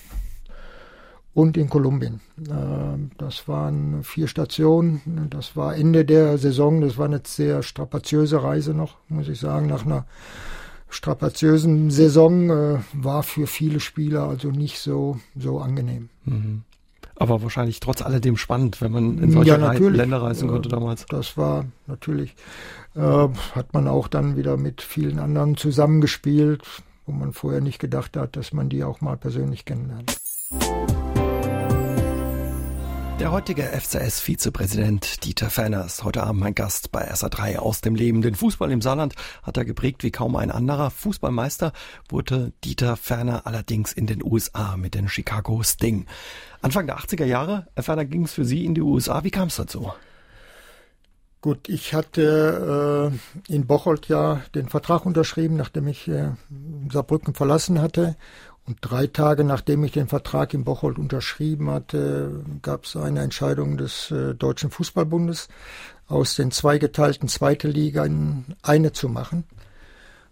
und in Kolumbien. Äh, das waren vier Stationen. Das war Ende der Saison. Das war eine sehr strapaziöse Reise noch, muss ich sagen. Nach einer strapaziösen Saison äh, war für viele Spieler also nicht so, so angenehm. Mhm. Aber wahrscheinlich trotz alledem spannend, wenn man in solche ja, Länder reisen konnte damals. Das war natürlich, äh, hat man auch dann wieder mit vielen anderen zusammengespielt wo man vorher nicht gedacht hat, dass man die auch mal persönlich kennenlernt. Der heutige FCS-Vizepräsident Dieter Ferner ist heute Abend mein Gast bei SA3 aus dem Leben. Den Fußball im Saarland hat er geprägt wie kaum ein anderer. Fußballmeister wurde Dieter Ferner allerdings in den USA mit den Chicago Sting. Anfang der 80er Jahre, Herr Ferner, ging es für Sie in die USA. Wie kam es dazu? Gut, ich hatte äh, in Bocholt ja den Vertrag unterschrieben, nachdem ich äh, Saarbrücken verlassen hatte Und drei Tage nachdem ich den Vertrag in Bocholt unterschrieben hatte, gab es eine Entscheidung des äh, Deutschen Fußballbundes, aus den zweigeteilten Zweite Liga in eine zu machen.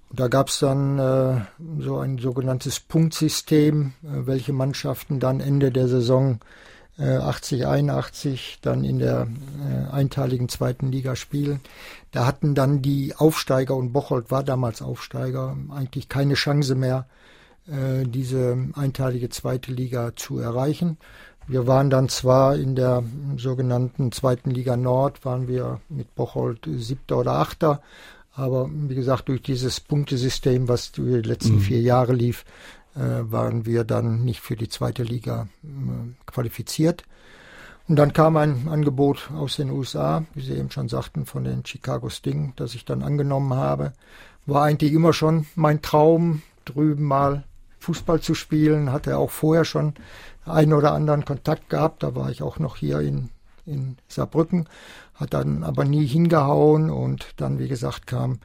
Und da gab es dann äh, so ein sogenanntes Punktsystem, äh, welche Mannschaften dann Ende der Saison äh, 80, 81 dann in der äh, einteiligen zweiten Liga spielen. Da hatten dann die Aufsteiger und Bocholt war damals Aufsteiger eigentlich keine Chance mehr, äh, diese einteilige zweite Liga zu erreichen. Wir waren dann zwar in der sogenannten zweiten Liga Nord, waren wir mit Bocholt siebter oder achter, aber wie gesagt, durch dieses Punktesystem, was die letzten mhm. vier Jahre lief, äh, waren wir dann nicht für die zweite Liga äh, qualifiziert. Und dann kam ein Angebot aus den USA, wie Sie eben schon sagten, von den Chicago Sting, das ich dann angenommen habe. War eigentlich immer schon mein Traum, drüben mal Fußball zu spielen, hatte auch vorher schon einen oder anderen Kontakt gehabt. Da war ich auch noch hier in, in Saarbrücken, hat dann aber nie hingehauen und dann, wie gesagt, kam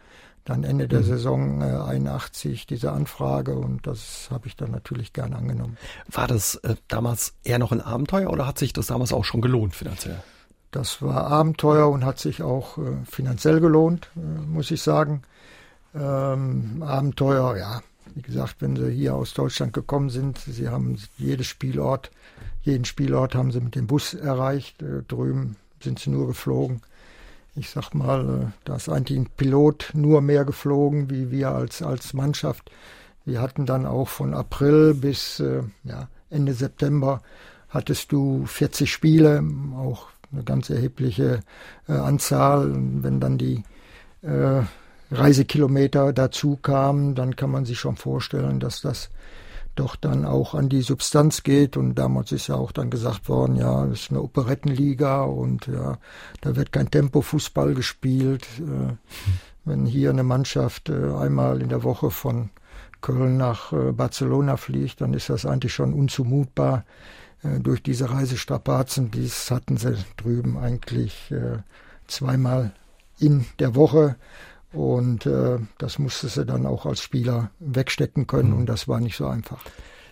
dann Ende der mhm. Saison äh, 81 diese Anfrage und das habe ich dann natürlich gerne angenommen. War das äh, damals eher noch ein Abenteuer oder hat sich das damals auch schon gelohnt finanziell? Das war Abenteuer und hat sich auch äh, finanziell gelohnt, äh, muss ich sagen. Ähm, Abenteuer, ja, wie gesagt, wenn sie hier aus Deutschland gekommen sind, sie haben jedes Spielort, jeden Spielort haben sie mit dem Bus erreicht. Äh, drüben sind sie nur geflogen. Ich sag mal, äh, da ist eigentlich ein Pilot nur mehr geflogen wie wir als, als Mannschaft. Wir hatten dann auch von April bis äh, ja, Ende September hattest du 40 Spiele, auch eine ganz erhebliche Anzahl. Und wenn dann die Reisekilometer dazu kamen, dann kann man sich schon vorstellen, dass das doch dann auch an die Substanz geht. Und damals ist ja auch dann gesagt worden, ja, das ist eine Operettenliga und ja, da wird kein Tempo-Fußball gespielt. Äh, wenn hier eine Mannschaft äh, einmal in der Woche von Köln nach äh, Barcelona fliegt, dann ist das eigentlich schon unzumutbar durch diese Reisestrapazen. Dies hatten sie drüben eigentlich zweimal in der Woche. Und äh, das musste sie dann auch als Spieler wegstecken können mhm. und das war nicht so einfach.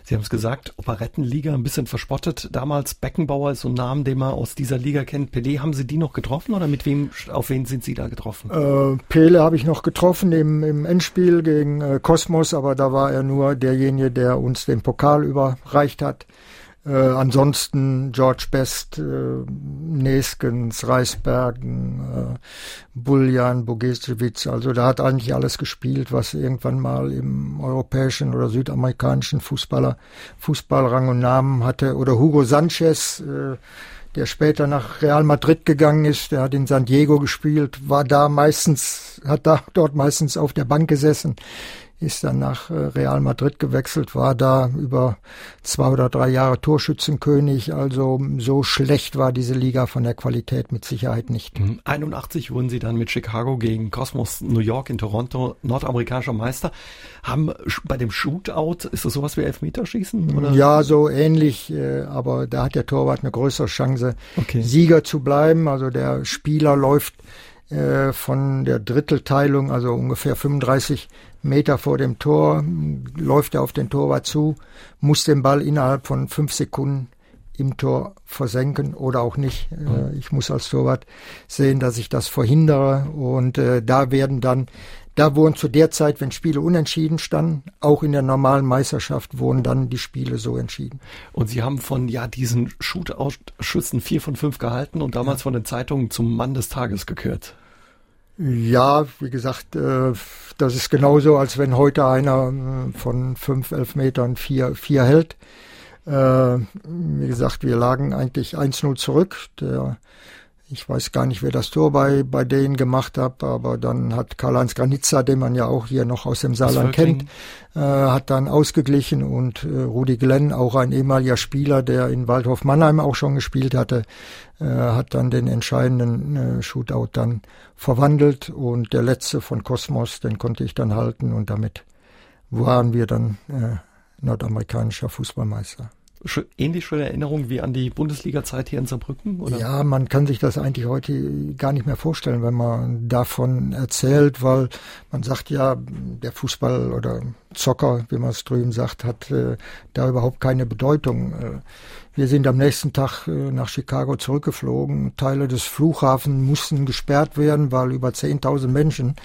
Sie haben es gesagt, Operettenliga, ein bisschen verspottet. Damals Beckenbauer ist so ein Name, den man aus dieser Liga kennt. Pelé, haben Sie die noch getroffen oder mit wem, auf wen sind Sie da getroffen? Äh, Pele habe ich noch getroffen im, im Endspiel gegen äh, Kosmos, aber da war er nur derjenige, der uns den Pokal überreicht hat. Äh, ansonsten George Best, äh, Neskens, Reisbergen, äh, Buljan, Bogesiewicz, also da hat eigentlich alles gespielt, was irgendwann mal im europäischen oder südamerikanischen Fußballer Fußballrang und Namen hatte. Oder Hugo Sanchez, äh, der später nach Real Madrid gegangen ist, der hat in San Diego gespielt, war da meistens, hat da dort meistens auf der Bank gesessen ist dann nach äh, Real Madrid gewechselt, war da über zwei oder drei Jahre Torschützenkönig. Also so schlecht war diese Liga von der Qualität mit Sicherheit nicht. 81 mhm. wurden sie dann mit Chicago gegen Cosmos New York in Toronto nordamerikanischer Meister. Haben bei dem Shootout, ist das sowas wie Elfmeterschießen? Oder? Ja, so ähnlich, äh, aber da hat der Torwart eine größere Chance, okay. Sieger zu bleiben. Also der Spieler läuft äh, von der Drittelteilung, also ungefähr 35 Meter vor dem Tor, läuft er auf den Torwart zu, muss den Ball innerhalb von fünf Sekunden im Tor versenken oder auch nicht. Mhm. Ich muss als Torwart sehen, dass ich das verhindere. Und äh, da werden dann, da wurden zu der Zeit, wenn Spiele unentschieden standen, auch in der normalen Meisterschaft wurden dann die Spiele so entschieden. Und Sie haben von ja diesen Shootout-Schüssen vier von fünf gehalten und damals ja. von den Zeitungen zum Mann des Tages gekürt. Ja, wie gesagt, äh, das ist genauso, als wenn heute einer äh, von fünf, elf Metern vier, vier hält. Äh, wie gesagt, wir lagen eigentlich 1-0 zurück. Der, ich weiß gar nicht, wer das Tor bei, bei denen gemacht hat, aber dann hat Karl-Heinz Granitza, den man ja auch hier noch aus dem Saarland kennt, äh, hat dann ausgeglichen und äh, Rudi Glenn, auch ein ehemaliger Spieler, der in Waldhof Mannheim auch schon gespielt hatte, äh, hat dann den entscheidenden äh, Shootout dann verwandelt und der letzte von Kosmos, den konnte ich dann halten und damit waren wir dann äh, nordamerikanischer Fußballmeister. Ähnlich schöne Erinnerungen wie an die Bundesliga-Zeit hier in Saarbrücken? Oder? Ja, man kann sich das eigentlich heute gar nicht mehr vorstellen, wenn man davon erzählt, weil man sagt ja, der Fußball oder Zocker, wie man es drüben sagt, hat äh, da überhaupt keine Bedeutung. Äh, wir sind am nächsten Tag äh, nach Chicago zurückgeflogen. Teile des Flughafens mussten gesperrt werden, weil über 10.000 Menschen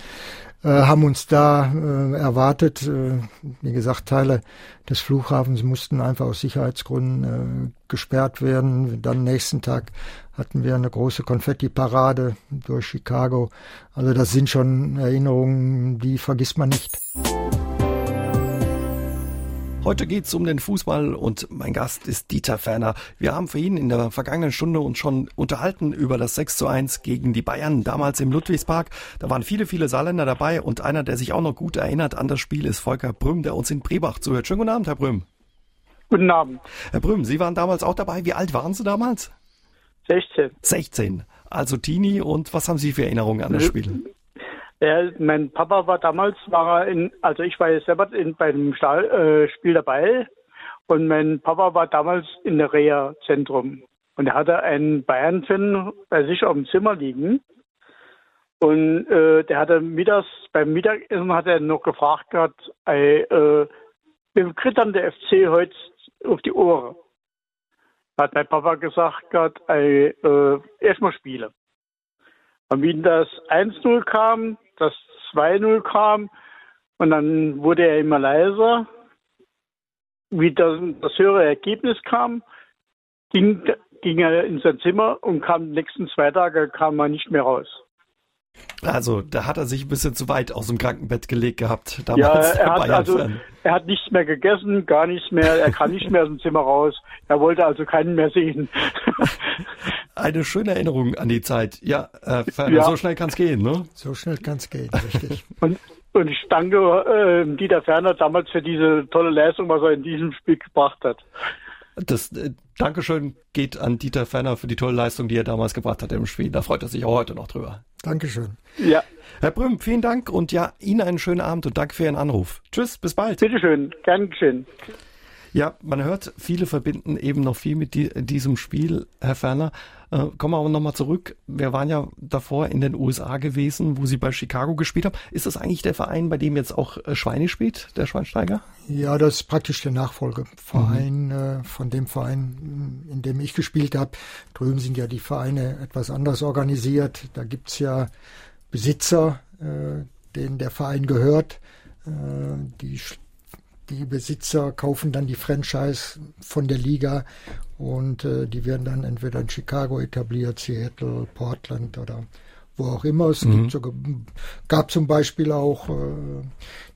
äh, haben uns da äh, erwartet. Äh, wie gesagt, Teile des Flughafens mussten einfach aus Sicherheitsgründen äh, gesperrt werden. Dann nächsten Tag hatten wir eine große Konfetti-Parade durch Chicago. Also das sind schon Erinnerungen, die vergisst man nicht. Heute geht's um den Fußball und mein Gast ist Dieter Ferner. Wir haben für ihn in der vergangenen Stunde uns schon unterhalten über das 6 zu 1 gegen die Bayern, damals im Ludwigspark. Da waren viele, viele Saarländer dabei und einer, der sich auch noch gut erinnert an das Spiel, ist Volker Brüm, der uns in Brebach zuhört. Schönen guten Abend, Herr Brüm. Guten Abend. Herr Brüm, Sie waren damals auch dabei. Wie alt waren Sie damals? 16. 16. Also Teenie und was haben Sie für Erinnerungen an das Spiel? Ja, mein Papa war damals, war in, also ich war ja selber in, beim Stahl, äh, Spiel dabei und mein Papa war damals in der Reha-Zentrum und er hatte einen Bayern-Fan bei sich auf dem Zimmer liegen und äh, der hatte mittags, beim Mittagessen hat er noch gefragt gehabt, ey, äh, wem kriegt dann der FC heute auf die Ohren? Hat mein Papa gesagt gehabt, ey, äh, erstmal spielen. Und wie das 1-0 kam, das 2-0 kam und dann wurde er immer leiser. Wie das, das höhere Ergebnis kam, ging, ging er in sein Zimmer und kam die nächsten zwei Tage kam er nicht mehr raus. Also, da hat er sich ein bisschen zu weit aus dem Krankenbett gelegt gehabt. Damals ja, er hat, also, er hat nichts mehr gegessen, gar nichts mehr. Er kann nicht mehr aus dem Zimmer raus. Er wollte also keinen mehr sehen. Eine schöne Erinnerung an die Zeit. Ja, äh, ja. so schnell kann es gehen, ne? So schnell kann es gehen, richtig. und, und ich danke äh, Dieter Ferner damals für diese tolle Leistung, was er in diesem Spiel gebracht hat. Das äh, Dankeschön geht an Dieter Ferner für die tolle Leistung, die er damals gebracht hat im Spiel. Da freut er sich auch heute noch drüber. Dankeschön. Ja. Herr Brüm, vielen Dank und ja, Ihnen einen schönen Abend und danke für Ihren Anruf. Tschüss, bis bald. Bitteschön, gern geschehen. Ja, man hört, viele verbinden eben noch viel mit die, diesem Spiel, Herr Ferner. Äh, kommen wir aber nochmal zurück. Wir waren ja davor in den USA gewesen, wo Sie bei Chicago gespielt haben. Ist das eigentlich der Verein, bei dem jetzt auch äh, Schweine spielt, der Schweinsteiger? Ja, das ist praktisch der Nachfolgeverein mhm. äh, von dem Verein, in dem ich gespielt habe. Drüben sind ja die Vereine etwas anders organisiert. Da gibt's ja Besitzer, äh, denen der Verein gehört. Äh, die die Besitzer kaufen dann die Franchise von der Liga und äh, die werden dann entweder in Chicago etabliert, Seattle, Portland oder wo auch immer. Es mhm. gibt so, gab zum Beispiel auch äh,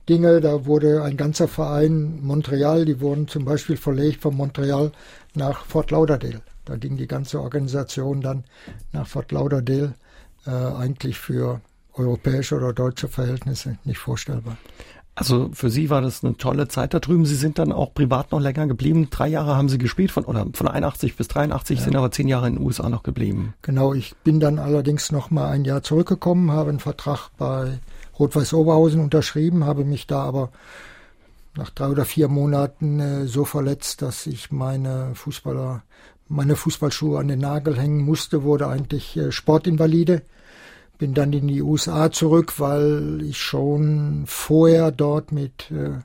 Dinge, da wurde ein ganzer Verein, Montreal, die wurden zum Beispiel verlegt von Montreal nach Fort Lauderdale. Da ging die ganze Organisation dann nach Fort Lauderdale, äh, eigentlich für europäische oder deutsche Verhältnisse nicht vorstellbar. Also für Sie war das eine tolle Zeit da drüben. Sie sind dann auch privat noch länger geblieben. Drei Jahre haben Sie gespielt, von, oder von 81 bis 83, ja. sind aber zehn Jahre in den USA noch geblieben. Genau, ich bin dann allerdings noch mal ein Jahr zurückgekommen, habe einen Vertrag bei Rot-Weiß Oberhausen unterschrieben, habe mich da aber nach drei oder vier Monaten äh, so verletzt, dass ich meine Fußballer, meine Fußballschuhe an den Nagel hängen musste, wurde eigentlich äh, Sportinvalide bin dann in die USA zurück, weil ich schon vorher dort mit äh,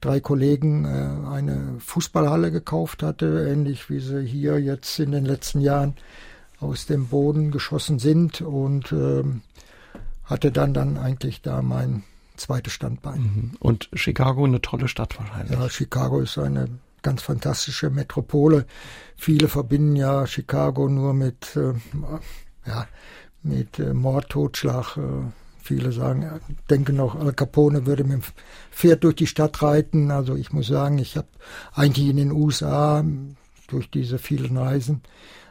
drei Kollegen äh, eine Fußballhalle gekauft hatte, ähnlich wie sie hier jetzt in den letzten Jahren aus dem Boden geschossen sind und äh, hatte dann dann eigentlich da mein zweites Standbein. Mhm. Und Chicago eine tolle Stadt wahrscheinlich. Ja, Chicago ist eine ganz fantastische Metropole. Viele verbinden ja Chicago nur mit äh, ja, mit äh, Mord, Totschlag. Äh, viele sagen, ja, denken noch, Al Capone würde mit dem Pferd durch die Stadt reiten. Also ich muss sagen, ich habe eigentlich in den USA durch diese vielen Reisen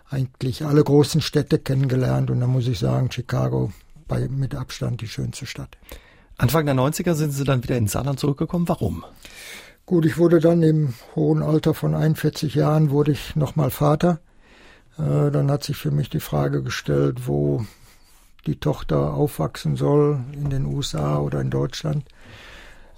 eigentlich alle großen Städte kennengelernt und da muss ich sagen, Chicago bei mit Abstand die schönste Stadt. Anfang der 90er sind Sie dann wieder ins Saarland zurückgekommen. Warum? Gut, ich wurde dann im hohen Alter von 41 Jahren wurde ich nochmal Vater. Äh, dann hat sich für mich die Frage gestellt, wo die Tochter aufwachsen soll in den USA oder in Deutschland.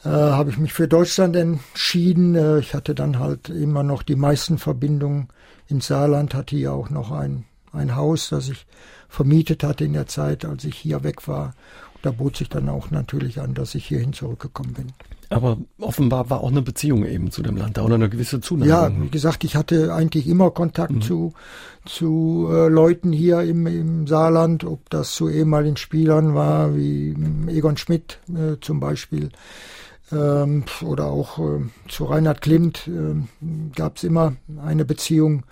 äh, habe ich mich für Deutschland entschieden. Äh, ich hatte dann halt immer noch die meisten Verbindungen ins Saarland, hatte hier auch noch ein, ein Haus, das ich vermietet hatte in der Zeit, als ich hier weg war. Und da bot sich dann auch natürlich an, dass ich hierhin zurückgekommen bin. Aber offenbar war auch eine Beziehung eben zu dem Land da oder eine gewisse Zuneigung. Ja, wie gesagt, ich hatte eigentlich immer Kontakt mhm. zu, zu äh, Leuten hier im, im Saarland, ob das zu ehemaligen Spielern war, wie Egon Schmidt äh, zum Beispiel ähm, oder auch äh, zu Reinhard Klimt äh, gab es immer eine Beziehung.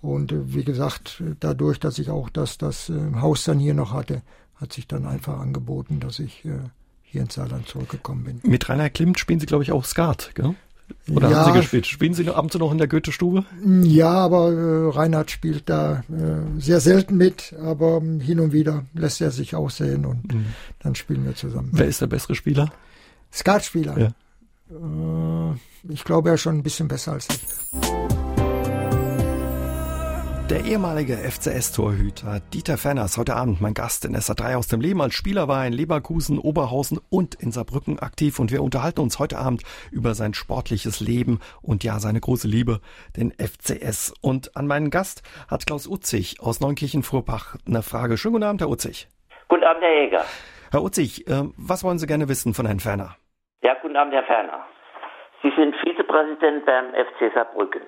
Und äh, wie gesagt, dadurch, dass ich auch das, das äh, Haus dann hier noch hatte, hat sich dann einfach angeboten, dass ich äh, hier ins Saarland zurückgekommen bin. Mit Reinhard Klimt spielen Sie, glaube ich, auch Skat, gell? Oder ja, haben Sie gespielt? Spielen Sie noch abends noch in der Goethe-Stube? Ja, aber äh, Reinhard spielt da äh, sehr selten mit, aber ähm, hin und wieder lässt er sich aussehen und mhm. dann spielen wir zusammen. Wer ist der bessere Spieler? Skatspieler. Ja. Äh, ich glaube, er ist schon ein bisschen besser als ich. Der ehemalige FCS-Torhüter Dieter Fenner ist heute Abend mein Gast in SA3 aus dem Leben. Als Spieler war er in Leverkusen, Oberhausen und in Saarbrücken aktiv und wir unterhalten uns heute Abend über sein sportliches Leben und ja, seine große Liebe, den FCS. Und an meinen Gast hat Klaus Utzig aus Neunkirchen-Furbach eine Frage. Schönen guten Abend, Herr Utzig. Guten Abend, Herr Jäger. Herr Utzig, äh, was wollen Sie gerne wissen von Herrn Ferner? Ja, guten Abend, Herr Ferner. Sie sind Vizepräsident beim FC Saarbrücken.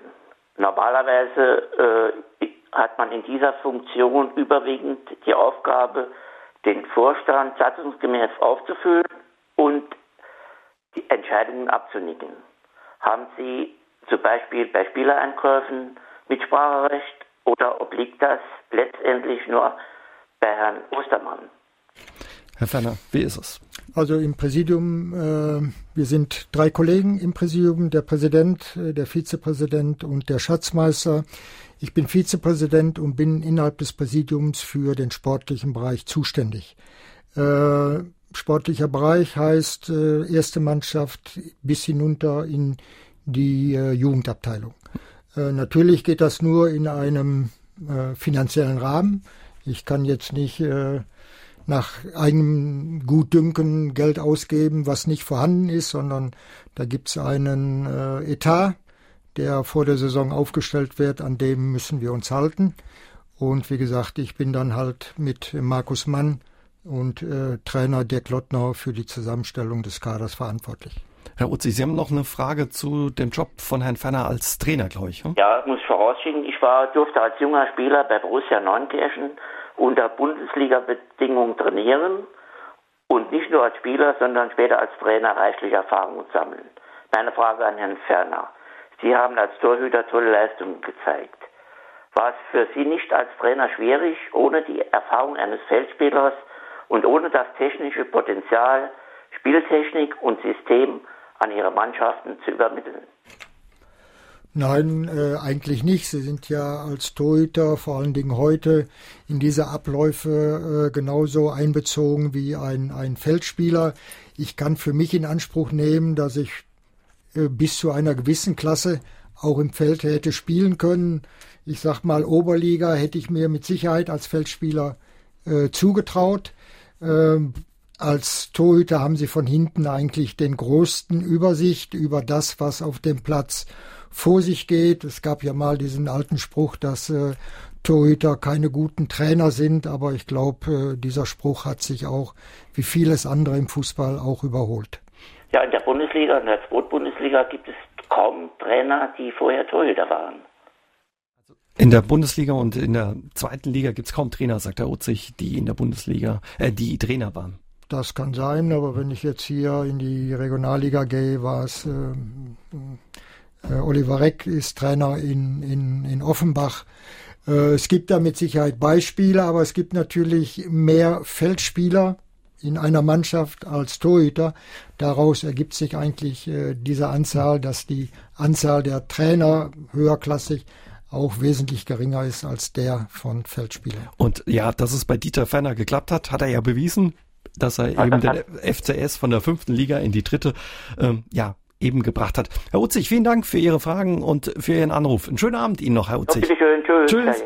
Normalerweise äh, hat man in dieser Funktion überwiegend die Aufgabe, den Vorstand satzungsgemäß aufzufüllen und die Entscheidungen abzunicken. Haben Sie zum Beispiel bei Spielereinkäufen Mitspracherecht oder obliegt das letztendlich nur bei Herrn Ostermann? Herr Ferner, wie ist es? Also im Präsidium, äh, wir sind drei Kollegen im Präsidium, der Präsident, äh, der Vizepräsident und der Schatzmeister. Ich bin Vizepräsident und bin innerhalb des Präsidiums für den sportlichen Bereich zuständig. Äh, sportlicher Bereich heißt äh, erste Mannschaft bis hinunter in die äh, Jugendabteilung. Äh, natürlich geht das nur in einem finanziellen Rahmen. Ich kann jetzt nicht nach eigenem Gutdünken Geld ausgeben, was nicht vorhanden ist, sondern da gibt's einen äh, Etat, der vor der Saison aufgestellt wird, an dem müssen wir uns halten. Und wie gesagt, ich bin dann halt mit Markus Mann und äh, Trainer Dirk Lottner für die Zusammenstellung des Kaders verantwortlich. Herr Utzi, Sie haben noch eine Frage zu dem Job von Herrn Fenner als Trainer, glaube ich. Hm? Ja, muss ich vorausschicken. Ich war, durfte als junger Spieler bei Borussia Neunkirchen unter Bundesliga-Bedingungen trainieren und nicht nur als Spieler, sondern später als Trainer reichlich Erfahrung sammeln. Meine Frage an Herrn Ferner. Sie haben als Torhüter tolle Leistungen gezeigt. War es für Sie nicht als Trainer schwierig, ohne die Erfahrung eines Feldspielers und ohne das technische Potenzial, Spieltechnik und System an Ihre Mannschaften zu übermitteln? Nein, äh, eigentlich nicht. Sie sind ja als Torhüter vor allen Dingen heute in diese Abläufe äh, genauso einbezogen wie ein, ein Feldspieler. Ich kann für mich in Anspruch nehmen, dass ich äh, bis zu einer gewissen Klasse auch im Feld hätte spielen können. Ich sag mal, Oberliga hätte ich mir mit Sicherheit als Feldspieler äh, zugetraut. Ähm, als Torhüter haben sie von hinten eigentlich den größten Übersicht über das, was auf dem Platz vor sich geht. Es gab ja mal diesen alten Spruch, dass äh, Torhüter keine guten Trainer sind, aber ich glaube, äh, dieser Spruch hat sich auch, wie vieles andere im Fußball, auch überholt. Ja, in der Bundesliga, in der Zweitbundesliga gibt es kaum Trainer, die vorher Torhüter waren. In der Bundesliga und in der zweiten Liga gibt es kaum Trainer, sagt Herr Utzig, die in der Bundesliga, äh, die Trainer waren. Das kann sein, aber wenn ich jetzt hier in die Regionalliga gehe, war es äh, äh, Oliver Reck ist Trainer in, in, in Offenbach. Äh, es gibt da mit Sicherheit Beispiele, aber es gibt natürlich mehr Feldspieler in einer Mannschaft als Torhüter. Daraus ergibt sich eigentlich äh, diese Anzahl, dass die Anzahl der Trainer höherklassig auch wesentlich geringer ist als der von Feldspielern. Und ja, dass es bei Dieter Ferner geklappt hat, hat er ja bewiesen, dass er eben den FCS von der fünften Liga in die dritte ähm, ja, eben gebracht hat. Herr Utzig, vielen Dank für Ihre Fragen und für Ihren Anruf. Einen schönen Abend Ihnen noch, Herr Utzig. Bitte schön, tschüss. tschüss.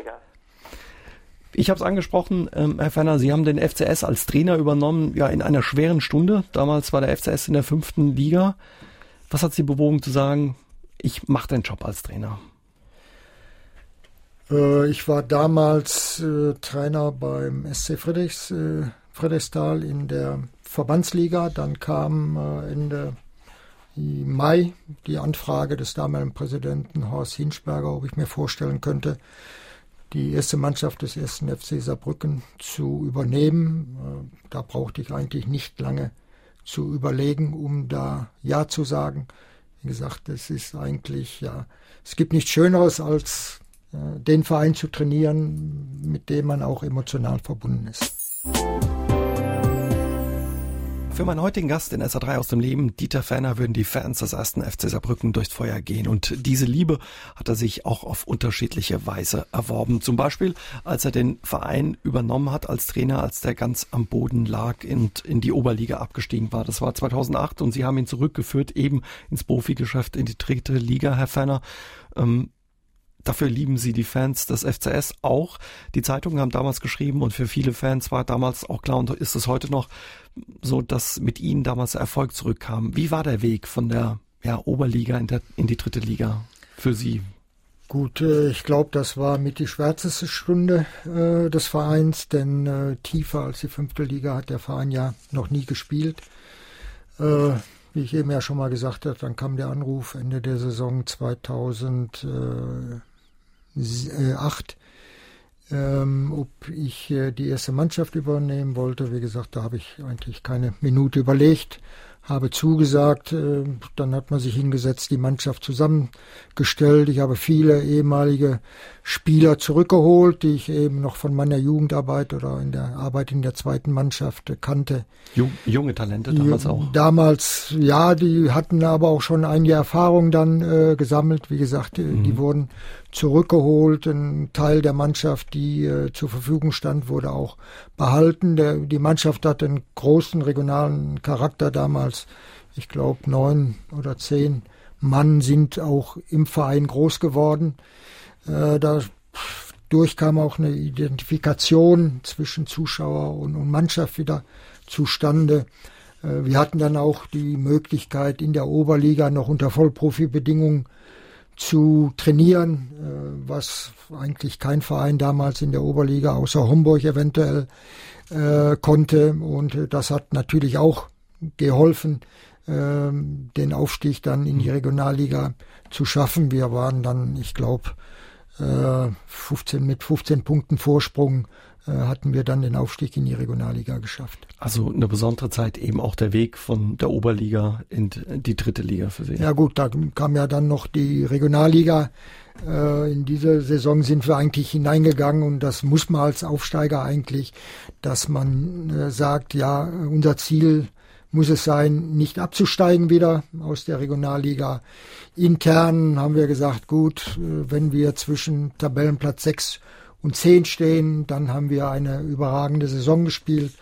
Ich habe es angesprochen, ähm, Herr Ferner, Sie haben den FCS als Trainer übernommen, ja in einer schweren Stunde. Damals war der FCS in der fünften Liga. Was hat Sie bewogen zu sagen, ich mache den Job als Trainer? Äh, ich war damals äh, Trainer beim SC Friedrichs, äh, Friedrichsthal in der Verbandsliga. Dann kam äh, Ende Mai die Anfrage des damaligen Präsidenten Horst Hinschberger, ob ich mir vorstellen könnte, die erste Mannschaft des ersten FC Saarbrücken zu übernehmen. Äh, da brauchte ich eigentlich nicht lange zu überlegen, um da Ja zu sagen. Wie gesagt, es ist eigentlich, ja, es gibt nichts Schöneres, als äh, den Verein zu trainieren, mit dem man auch emotional verbunden ist. Für meinen heutigen Gast in SA3 aus dem Leben, Dieter Ferner, würden die Fans des ersten FC Saarbrücken durchs Feuer gehen. Und diese Liebe hat er sich auch auf unterschiedliche Weise erworben. Zum Beispiel, als er den Verein übernommen hat als Trainer, als der ganz am Boden lag und in die Oberliga abgestiegen war. Das war 2008 und Sie haben ihn zurückgeführt eben ins Profigeschäft, in die dritte Liga, Herr Ferner. Ähm, Dafür lieben sie die Fans des FCS auch. Die Zeitungen haben damals geschrieben und für viele Fans war damals auch klar und ist es heute noch so, dass mit ihnen damals Erfolg zurückkam. Wie war der Weg von der ja, Oberliga in, der, in die dritte Liga für Sie? Gut, äh, ich glaube, das war mit die schwärzeste Stunde äh, des Vereins, denn äh, tiefer als die fünfte Liga hat der Verein ja noch nie gespielt. Äh, wie ich eben ja schon mal gesagt habe, dann kam der Anruf Ende der Saison 2000. 2008, ähm, ob ich äh, die erste Mannschaft übernehmen wollte. Wie gesagt, da habe ich eigentlich keine Minute überlegt habe zugesagt. Äh, dann hat man sich hingesetzt, die Mannschaft zusammengestellt. Ich habe viele ehemalige Spieler zurückgeholt, die ich eben noch von meiner Jugendarbeit oder in der Arbeit in der zweiten Mannschaft kannte. Junge Talente damals auch? Damals, ja, die hatten aber auch schon einige Erfahrungen dann äh, gesammelt. Wie gesagt, mhm. die wurden zurückgeholt. Ein Teil der Mannschaft, die äh, zur Verfügung stand, wurde auch behalten. Der, die Mannschaft hat einen großen regionalen Charakter damals. Ich glaube, neun oder zehn Mann sind auch im Verein groß geworden. Äh, dadurch kam auch eine Identifikation zwischen Zuschauer und, und Mannschaft wieder zustande. Äh, wir hatten dann auch die Möglichkeit, in der Oberliga noch unter Vollprofibedingungen zu trainieren, äh, was eigentlich kein Verein damals in der Oberliga außer Homburg eventuell äh, konnte. Und das hat natürlich auch geholfen, äh, den Aufstieg dann in die mhm. Regionalliga zu schaffen. Wir waren dann, ich glaube, äh, 15 mit 15 Punkten Vorsprung äh, hatten wir dann den Aufstieg in die Regionalliga geschafft. Also eine besondere Zeit eben auch der Weg von der Oberliga in die dritte Liga für Sie. Ja gut, da kam ja dann noch die Regionalliga. Äh, in diese Saison sind wir eigentlich hineingegangen und das muss man als Aufsteiger eigentlich, dass man äh, sagt, ja, unser Ziel muss es sein, nicht abzusteigen wieder aus der Regionalliga. Intern haben wir gesagt, gut, wenn wir zwischen Tabellenplatz 6 und 10 stehen, dann haben wir eine überragende Saison gespielt.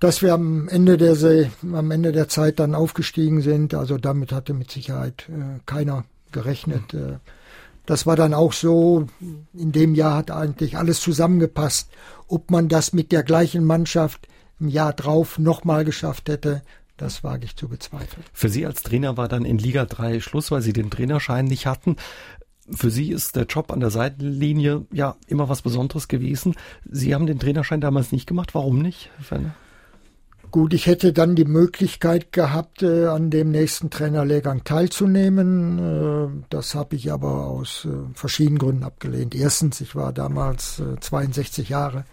Dass wir am Ende der See, am Ende der Zeit dann aufgestiegen sind, also damit hatte mit Sicherheit äh, keiner gerechnet. Äh, das war dann auch so, in dem Jahr hat eigentlich alles zusammengepasst. Ob man das mit der gleichen Mannschaft im Jahr drauf nochmal geschafft hätte, das wage ich zu bezweifeln. Für Sie als Trainer war dann in Liga 3 Schluss, weil Sie den Trainerschein nicht hatten. Für Sie ist der Job an der Seitenlinie ja immer was Besonderes gewesen. Sie haben den Trainerschein damals nicht gemacht. Warum nicht, Herr Gut, ich hätte dann die Möglichkeit gehabt, äh, an dem nächsten Trainerlehrgang teilzunehmen. Äh, das habe ich aber aus äh, verschiedenen Gründen abgelehnt. Erstens, ich war damals 62 Jahre.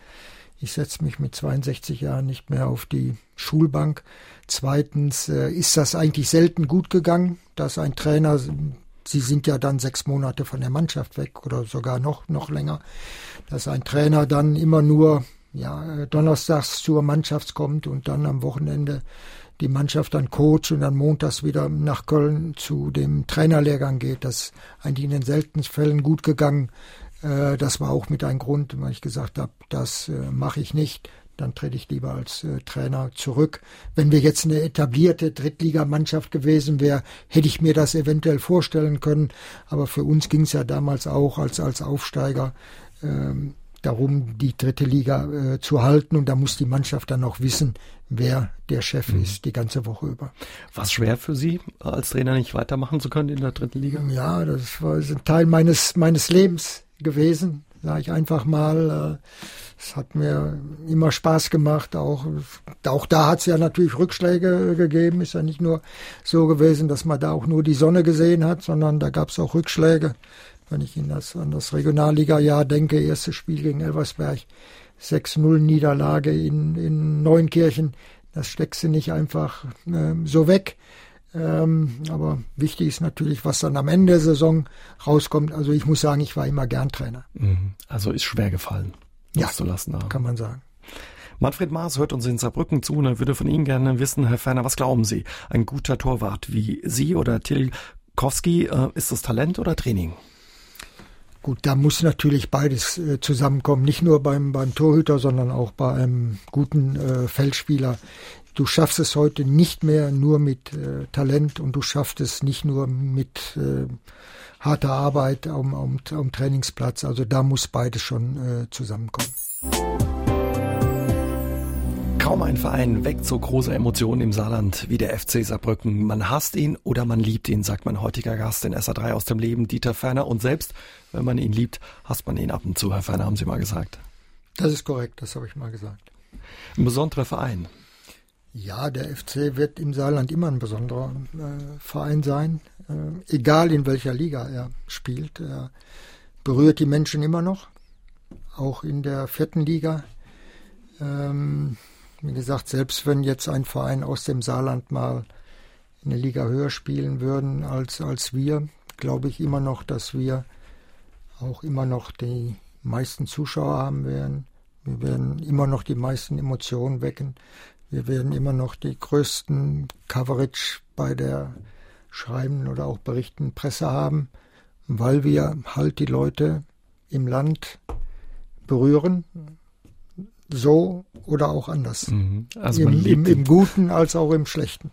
Ich setze mich mit 62 Jahren nicht mehr auf die Schulbank. Zweitens ist das eigentlich selten gut gegangen, dass ein Trainer Sie sind ja dann sechs Monate von der Mannschaft weg oder sogar noch, noch länger, dass ein Trainer dann immer nur ja, donnerstags zur Mannschaft kommt und dann am Wochenende die Mannschaft dann coacht und dann montags wieder nach Köln zu dem Trainerlehrgang geht. Das ist eigentlich in den seltensten Fällen gut gegangen. Äh, das war auch mit ein Grund, weil ich gesagt habe, das äh, mache ich nicht dann trete ich lieber als äh, Trainer zurück. Wenn wir jetzt eine etablierte Drittligamannschaft gewesen wäre, hätte ich mir das eventuell vorstellen können. Aber für uns ging es ja damals auch als, als Aufsteiger. Ähm, darum, die dritte Liga äh, zu halten. Und da muss die Mannschaft dann auch wissen, wer der Chef mhm. ist, die ganze Woche über. War es schwer für Sie, als Trainer nicht weitermachen zu können in der dritten Liga? Ja, das war ein Teil meines, meines Lebens gewesen, sage ich einfach mal. Äh, es hat mir immer Spaß gemacht. Auch, auch da hat es ja natürlich Rückschläge gegeben. Ist ja nicht nur so gewesen, dass man da auch nur die Sonne gesehen hat, sondern da gab es auch Rückschläge. Wenn ich in das, an das Regionalliga-Jahr denke, erstes Spiel gegen Elversberg, 6-0 Niederlage in, in Neunkirchen, das steckst du nicht einfach äh, so weg. Ähm, aber wichtig ist natürlich, was dann am Ende der Saison rauskommt. Also ich muss sagen, ich war immer gern Trainer. Mhm. Also ist schwer gefallen ja, haben. Kann man sagen. Manfred Maas hört uns in Saarbrücken zu und er würde von Ihnen gerne wissen, Herr Ferner, was glauben Sie? Ein guter Torwart wie Sie oder Tilkowski, äh, ist das Talent oder Training? Gut, da muss natürlich beides äh, zusammenkommen. Nicht nur beim, beim Torhüter, sondern auch bei einem guten äh, Feldspieler. Du schaffst es heute nicht mehr nur mit äh, Talent und du schaffst es nicht nur mit äh, harte Arbeit am, am, am Trainingsplatz. Also da muss beides schon äh, zusammenkommen. Kaum ein Verein weckt so große Emotionen im Saarland wie der FC Saarbrücken. Man hasst ihn oder man liebt ihn, sagt mein heutiger Gast in SA3 aus dem Leben, Dieter Ferner. Und selbst wenn man ihn liebt, hasst man ihn ab und zu, Herr Ferner, haben Sie mal gesagt. Das ist korrekt, das habe ich mal gesagt. Ein besonderer Verein. Ja, der FC wird im Saarland immer ein besonderer äh, Verein sein, äh, egal in welcher Liga er spielt. Er berührt die Menschen immer noch, auch in der vierten Liga. Ähm, wie gesagt, selbst wenn jetzt ein Verein aus dem Saarland mal eine Liga höher spielen würden als, als wir, glaube ich immer noch, dass wir auch immer noch die meisten Zuschauer haben werden. Wir werden immer noch die meisten Emotionen wecken. Wir werden immer noch die größten Coverage bei der schreibenden oder auch berichtenden Presse haben, weil wir halt die Leute im Land berühren, so oder auch anders. Mhm. Also Im, im, Im, Guten als auch im Schlechten.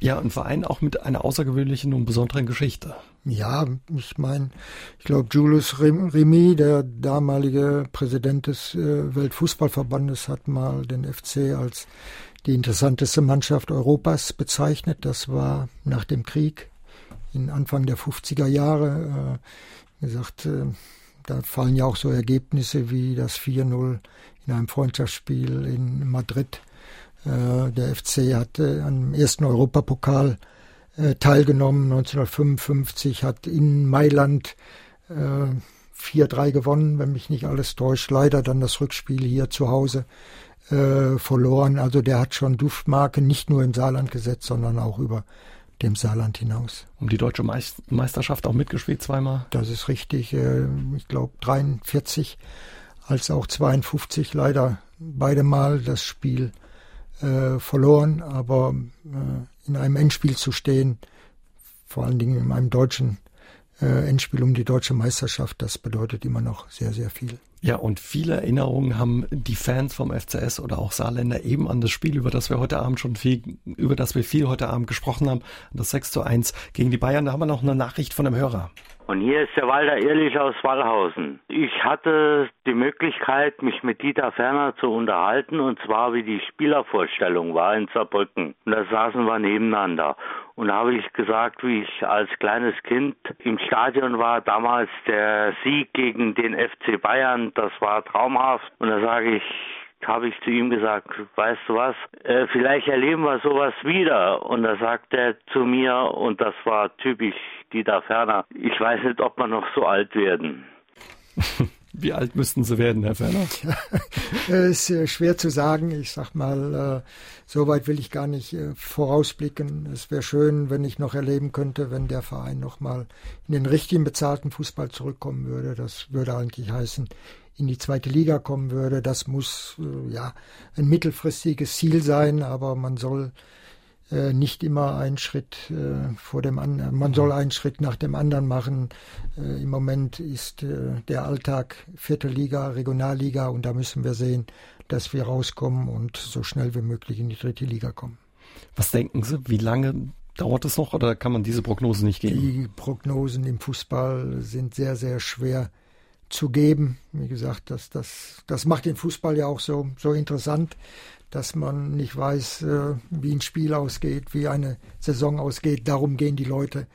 Ja, ein Verein auch mit einer außergewöhnlichen und besonderen Geschichte. Ja, ich meine, ich glaube, Julius Remy, der damalige Präsident des äh, Weltfußballverbandes, hat mal den FC als die interessanteste Mannschaft Europas bezeichnet. Das war nach dem Krieg in Anfang der 50er Jahre. Äh, gesagt, äh, da fallen ja auch so Ergebnisse wie das 4-0 in einem Freundschaftsspiel in Madrid. Äh, der FC hatte am ersten Europapokal äh, teilgenommen 1955, hat in Mailand äh, 4-3 gewonnen, wenn mich nicht alles täuscht. Leider dann das Rückspiel hier zu Hause äh, verloren. Also der hat schon Duftmarke nicht nur im Saarland gesetzt, sondern auch über dem Saarland hinaus. Um die deutsche Meisterschaft auch mitgespielt zweimal? Das ist richtig. Äh, ich glaube 43 als auch 52 leider beide Mal das Spiel äh, verloren. Aber äh, in einem Endspiel zu stehen, vor allen Dingen in einem deutschen äh, Endspiel um die deutsche Meisterschaft, das bedeutet immer noch sehr, sehr viel. Ja, und viele Erinnerungen haben die Fans vom FCS oder auch Saarländer eben an das Spiel, über das wir heute Abend schon viel, über das wir viel heute Abend gesprochen haben, das 6 zu 1 gegen die Bayern. Da haben wir noch eine Nachricht von einem Hörer. Und hier ist der Walter Ehrlich aus Wallhausen. Ich hatte die Möglichkeit, mich mit Dieter Ferner zu unterhalten, und zwar wie die Spielervorstellung war in Saarbrücken. Und da saßen wir nebeneinander. Und da habe ich gesagt, wie ich als kleines Kind im Stadion war, damals der Sieg gegen den FC Bayern, das war traumhaft. Und da sage ich, habe ich zu ihm gesagt, weißt du was, äh, vielleicht erleben wir sowas wieder. Und da sagt er zu mir, und das war typisch Dieter Ferner, ich weiß nicht, ob wir noch so alt werden. Wie alt müssten Sie werden, Herr Ferner? Ja, ist äh, schwer zu sagen. Ich sag mal, äh, so weit will ich gar nicht äh, vorausblicken. Es wäre schön, wenn ich noch erleben könnte, wenn der Verein noch mal in den richtigen bezahlten Fußball zurückkommen würde. Das würde eigentlich heißen, in die zweite Liga kommen würde. Das muss äh, ja ein mittelfristiges Ziel sein, aber man soll äh, nicht immer einen Schritt äh, vor dem anderen, man soll einen Schritt nach dem anderen machen. Äh, Im Moment ist äh, der Alltag vierte Liga, Regionalliga und da müssen wir sehen, dass wir rauskommen und so schnell wie möglich in die dritte Liga kommen. Was denken Sie, wie lange dauert es noch oder kann man diese Prognose nicht geben? Die Prognosen im Fußball sind sehr, sehr schwer zu geben. Wie gesagt, das, das, das macht den Fußball ja auch so, so interessant, dass man nicht weiß, äh, wie ein Spiel ausgeht, wie eine Saison ausgeht. Darum gehen die Leute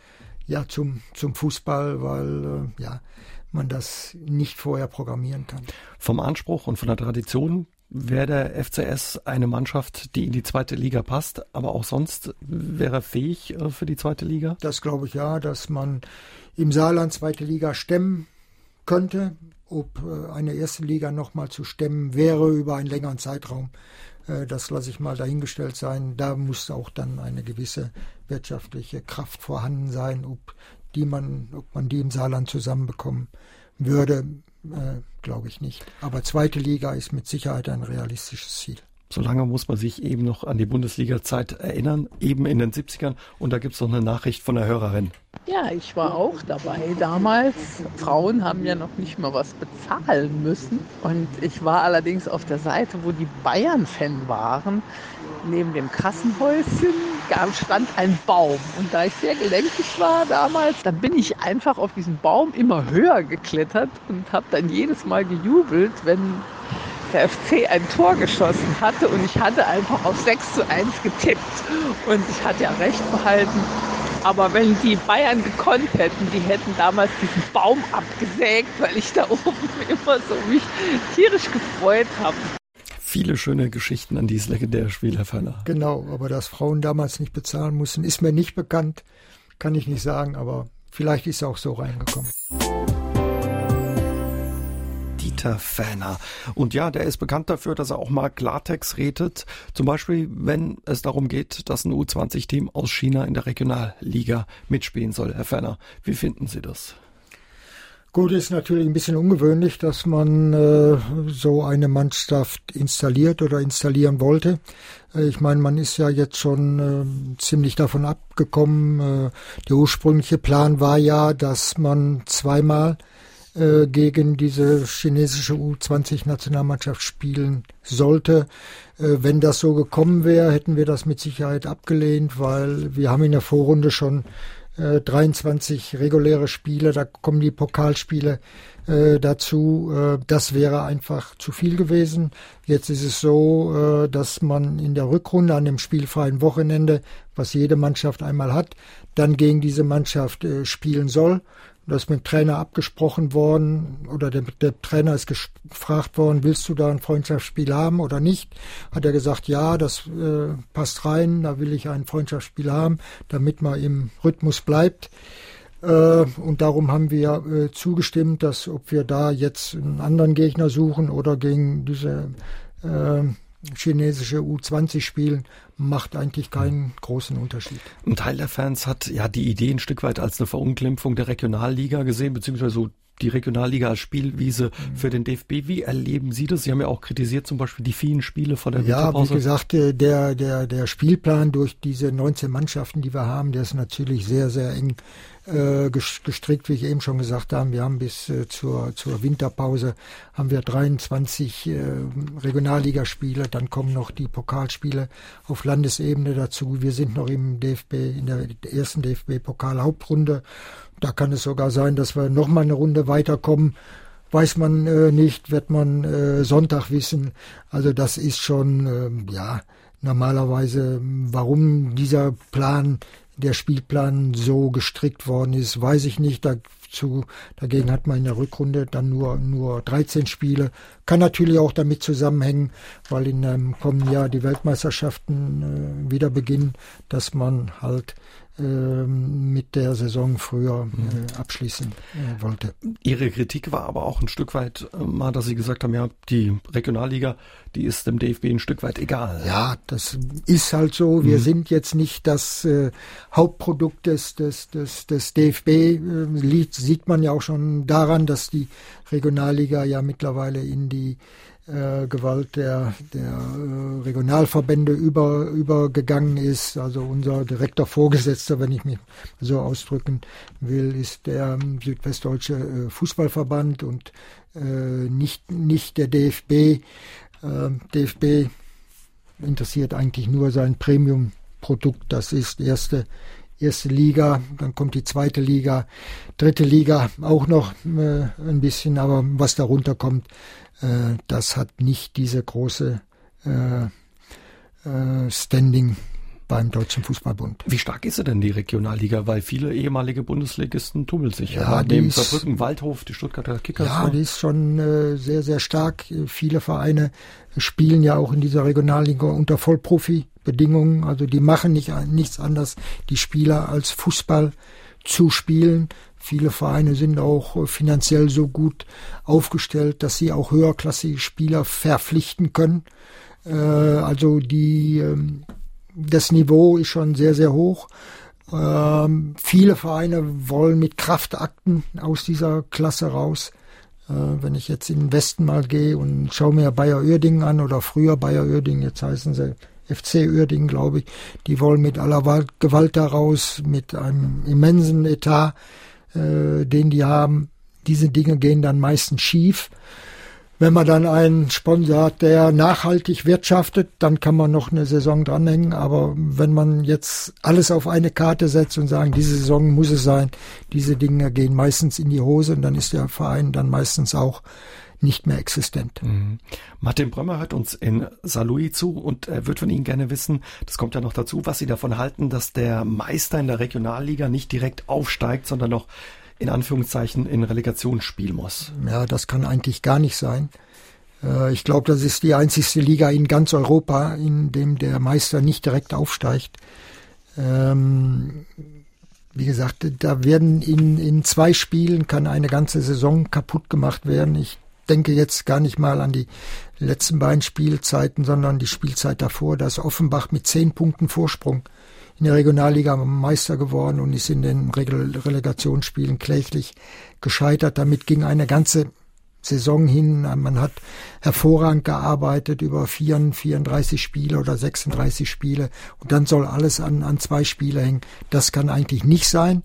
ja zum, zum Fußball, weil äh, ja, man das nicht vorher programmieren kann. Vom Anspruch und von der Tradition wäre der FCS eine Mannschaft, die in die zweite Liga passt, aber auch sonst wäre er fähig äh, für die zweite Liga? Das glaube ich ja, dass man im Saarland zweite Liga stemmen könnte. Ob äh, eine erste Liga nochmal zu stemmen wäre über einen längeren Zeitraum, äh, das lasse ich mal dahingestellt sein. Da muss auch dann eine gewisse wirtschaftliche Kraft vorhanden sein, ob die man, ob man die im Saarland zusammenbekommen würde, äh, glaube ich nicht. Aber zweite Liga ist mit Sicherheit ein realistisches Ziel. Solange muss man sich eben noch an die Bundesliga-Zeit erinnern, eben in den 70ern. Und da gibt es noch eine Nachricht von der Hörerin. Ja, ich war auch dabei damals. Frauen haben ja noch nicht mal was bezahlen müssen. Und ich war allerdings auf der Seite, wo die Bayern-Fan waren. Neben dem Kassenhäuschen stand ein Baum. Und da ich sehr gelenkig war damals, dann bin ich einfach auf diesen Baum immer höher geklettert und habe dann jedes Mal gejubelt, wenn der FC ein Tor geschossen hatte und ich hatte einfach auf 6 zu 1 getippt und ich hatte ja recht behalten. Aber wenn die Bayern gekonnt hätten, die hätten damals diesen Baum abgesägt, weil ich da oben immer so mich tierisch gefreut habe. Viele schöne Geschichten an dieses legendäre Spiel, Herr Ferner. Genau, aber dass Frauen damals nicht bezahlen mussten, ist mir nicht bekannt, kann ich nicht sagen, aber vielleicht ist es auch so reingekommen. Dieter Fähner. Und ja, der ist bekannt dafür, dass er auch mal Klartext redet. Zum Beispiel, wenn es darum geht, dass ein U20-Team aus China in der Regionalliga mitspielen soll. Herr Fähner, wie finden Sie das? Gut, ist natürlich ein bisschen ungewöhnlich, dass man äh, so eine Mannschaft installiert oder installieren wollte. Äh, ich meine, man ist ja jetzt schon äh, ziemlich davon abgekommen. Äh, der ursprüngliche Plan war ja, dass man zweimal äh, gegen diese chinesische U20-Nationalmannschaft spielen sollte. Äh, wenn das so gekommen wäre, hätten wir das mit Sicherheit abgelehnt, weil wir haben in der Vorrunde schon äh, 23 reguläre Spiele, da kommen die Pokalspiele äh, dazu. Äh, das wäre einfach zu viel gewesen. Jetzt ist es so, äh, dass man in der Rückrunde an dem spielfreien Wochenende, was jede Mannschaft einmal hat, dann gegen diese Mannschaft äh, spielen soll. Das ist mit dem Trainer abgesprochen worden oder der, der, Trainer ist gefragt worden, willst du da ein Freundschaftsspiel haben oder nicht? Hat er gesagt, ja, das äh, passt rein, da will ich ein Freundschaftsspiel haben, damit man im Rhythmus bleibt. Äh, und darum haben wir äh, zugestimmt, dass ob wir da jetzt einen anderen Gegner suchen oder gegen diese äh, chinesische U20 spielen, macht eigentlich keinen großen Unterschied. Ein Teil der Fans hat ja die Idee ein Stück weit als eine Verunglimpfung der Regionalliga gesehen, beziehungsweise so die Regionalliga als Spielwiese mhm. für den DFB. Wie erleben Sie das? Sie haben ja auch kritisiert zum Beispiel die vielen Spiele vor der Ja, wie gesagt, äh, der, der, der Spielplan durch diese 19 Mannschaften, die wir haben, der ist natürlich sehr, sehr eng gestrickt, wie ich eben schon gesagt habe. Wir haben bis äh, zur, zur Winterpause haben wir 23 äh, Regionalligaspiele, dann kommen noch die Pokalspiele auf Landesebene dazu. Wir sind noch im DFB, in der ersten DFB-Pokal-Hauptrunde. Da kann es sogar sein, dass wir noch mal eine Runde weiterkommen weiß man äh, nicht, wird man äh, Sonntag wissen. Also das ist schon, äh, ja, normalerweise, warum dieser Plan der Spielplan so gestrickt worden ist, weiß ich nicht. Dazu, dagegen hat man in der Rückrunde dann nur, nur 13 Spiele. Kann natürlich auch damit zusammenhängen, weil in einem kommenden Jahr die Weltmeisterschaften äh, wieder beginnen, dass man halt mit der Saison früher äh, abschließen äh, wollte. Ihre Kritik war aber auch ein Stück weit äh, mal, dass Sie gesagt haben, ja, die Regionalliga, die ist dem DFB ein Stück weit egal. Ja, das ist halt so. Wir mhm. sind jetzt nicht das äh, Hauptprodukt des, des, des, des DFB. Äh, sieht man ja auch schon daran, dass die Regionalliga ja mittlerweile in die äh, Gewalt der, der äh, Regionalverbände über, übergegangen ist. Also unser direkter Vorgesetzter, wenn ich mich so ausdrücken will, ist der ähm, Südwestdeutsche äh, Fußballverband und nicht, nicht der DFB. Ähm, DFB interessiert eigentlich nur sein Premium-Produkt, das ist erste erste Liga, dann kommt die zweite Liga, dritte Liga auch noch äh, ein bisschen, aber was darunter kommt, äh, das hat nicht diese große äh, äh, Standing beim Deutschen Fußballbund. Wie stark ist sie denn, die Regionalliga? Weil viele ehemalige Bundesligisten tummeln sich. Ja, ja neben Saarbrücken, Waldhof, die Stuttgarter Kickers. Ja, die ist schon äh, sehr, sehr stark. Viele Vereine spielen ja auch in dieser Regionalliga unter Vollprofi-Bedingungen. Also die machen nicht, nichts anderes, die Spieler als Fußball zu spielen. Viele Vereine sind auch finanziell so gut aufgestellt, dass sie auch höherklassige Spieler verpflichten können. Äh, also die, ähm, das Niveau ist schon sehr, sehr hoch. Ähm, viele Vereine wollen mit Kraftakten aus dieser Klasse raus. Äh, wenn ich jetzt in den Westen mal gehe und schaue mir Bayer Uerdingen an oder früher Bayer Uerdingen, jetzt heißen sie FC Uerdingen, glaube ich, die wollen mit aller Gewalt daraus, mit einem immensen Etat, äh, den die haben. Diese Dinge gehen dann meistens schief. Wenn man dann einen Sponsor hat, der nachhaltig wirtschaftet, dann kann man noch eine Saison dranhängen. Aber wenn man jetzt alles auf eine Karte setzt und sagen, diese Saison muss es sein, diese Dinge gehen meistens in die Hose und dann ist der Verein dann meistens auch nicht mehr existent. Mhm. Martin Brömer hört uns in Saarlouis zu und er wird von Ihnen gerne wissen, das kommt ja noch dazu, was Sie davon halten, dass der Meister in der Regionalliga nicht direkt aufsteigt, sondern noch in Anführungszeichen in Relegation spielen muss. Ja, das kann eigentlich gar nicht sein. Äh, ich glaube, das ist die einzigste Liga in ganz Europa, in dem der Meister nicht direkt aufsteigt. Ähm, wie gesagt, da werden in, in zwei Spielen kann eine ganze Saison kaputt gemacht werden. Ich denke jetzt gar nicht mal an die letzten beiden Spielzeiten, sondern die Spielzeit davor. Da ist Offenbach mit zehn Punkten Vorsprung in der Regionalliga Meister geworden und ist in den Relegationsspielen kläglich gescheitert. Damit ging eine ganze Saison hin. Man hat hervorragend gearbeitet über 34 Spiele oder 36 Spiele und dann soll alles an, an zwei Spiele hängen. Das kann eigentlich nicht sein.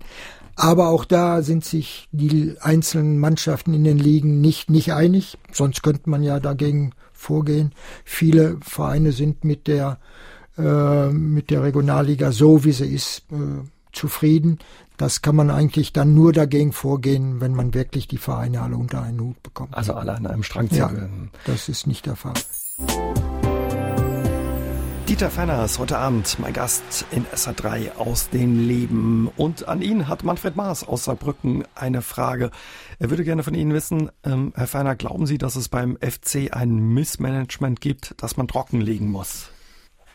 Aber auch da sind sich die einzelnen Mannschaften in den Ligen nicht, nicht einig. Sonst könnte man ja dagegen vorgehen. Viele Vereine sind mit der äh, mit der Regionalliga so, wie sie ist, äh, zufrieden. Das kann man eigentlich dann nur dagegen vorgehen, wenn man wirklich die Vereine alle unter einen Hut bekommt. Also alle an einem Strang ziehen. Ja, das ist nicht der Fall. Dieter Fenner ist heute Abend mein Gast in SA3 aus dem Leben. Und an ihn hat Manfred Maas aus Saarbrücken eine Frage. Er würde gerne von Ihnen wissen, ähm, Herr Fenner, glauben Sie, dass es beim FC ein Missmanagement gibt, das man trockenlegen muss?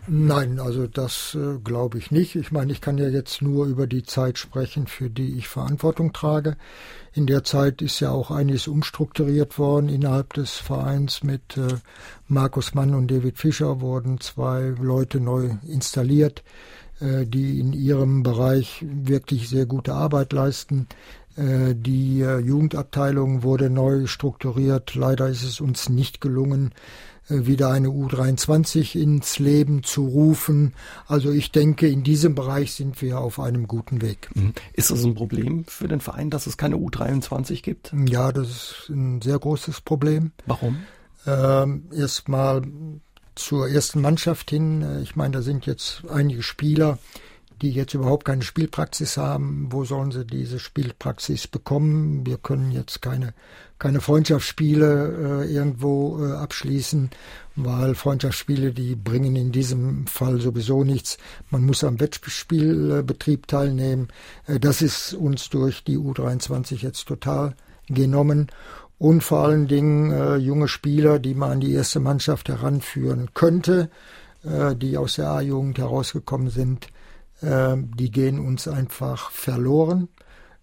Nein, also das äh, glaube ich nicht. Ich meine, ich kann ja jetzt nur über die Zeit sprechen, für die ich Verantwortung trage. In der Zeit ist ja auch einiges umstrukturiert worden innerhalb des Vereins. Mit äh, Markus Mann und David Fischer wurden zwei Leute neu installiert, äh, die in ihrem Bereich wirklich sehr gute Arbeit leisten. Äh, die äh, Jugendabteilung wurde neu strukturiert. Leider ist es uns nicht gelungen, wieder eine U23 ins Leben zu rufen. Also ich denke, in diesem Bereich sind wir auf einem guten Weg. Mhm. Ist das ein Problem für den Verein, dass es keine U23 gibt? Ja, das ist ein sehr großes Problem. Warum? Ähm, Erstmal zur ersten Mannschaft hin. Äh, ich meine, da sind jetzt einige Spieler, die jetzt überhaupt keine Spielpraxis haben. Wo sollen sie diese Spielpraxis bekommen? Wir können jetzt keine keine Freundschaftsspiele äh, irgendwo äh, abschließen, weil Freundschaftsspiele, die bringen in diesem Fall sowieso nichts. Man muss am Wettspielbetrieb teilnehmen. Äh, das ist uns durch die U23 jetzt total genommen. Und vor allen Dingen äh, junge Spieler, die man an die erste Mannschaft heranführen könnte, äh, die aus der A-Jugend herausgekommen sind, äh, die gehen uns einfach verloren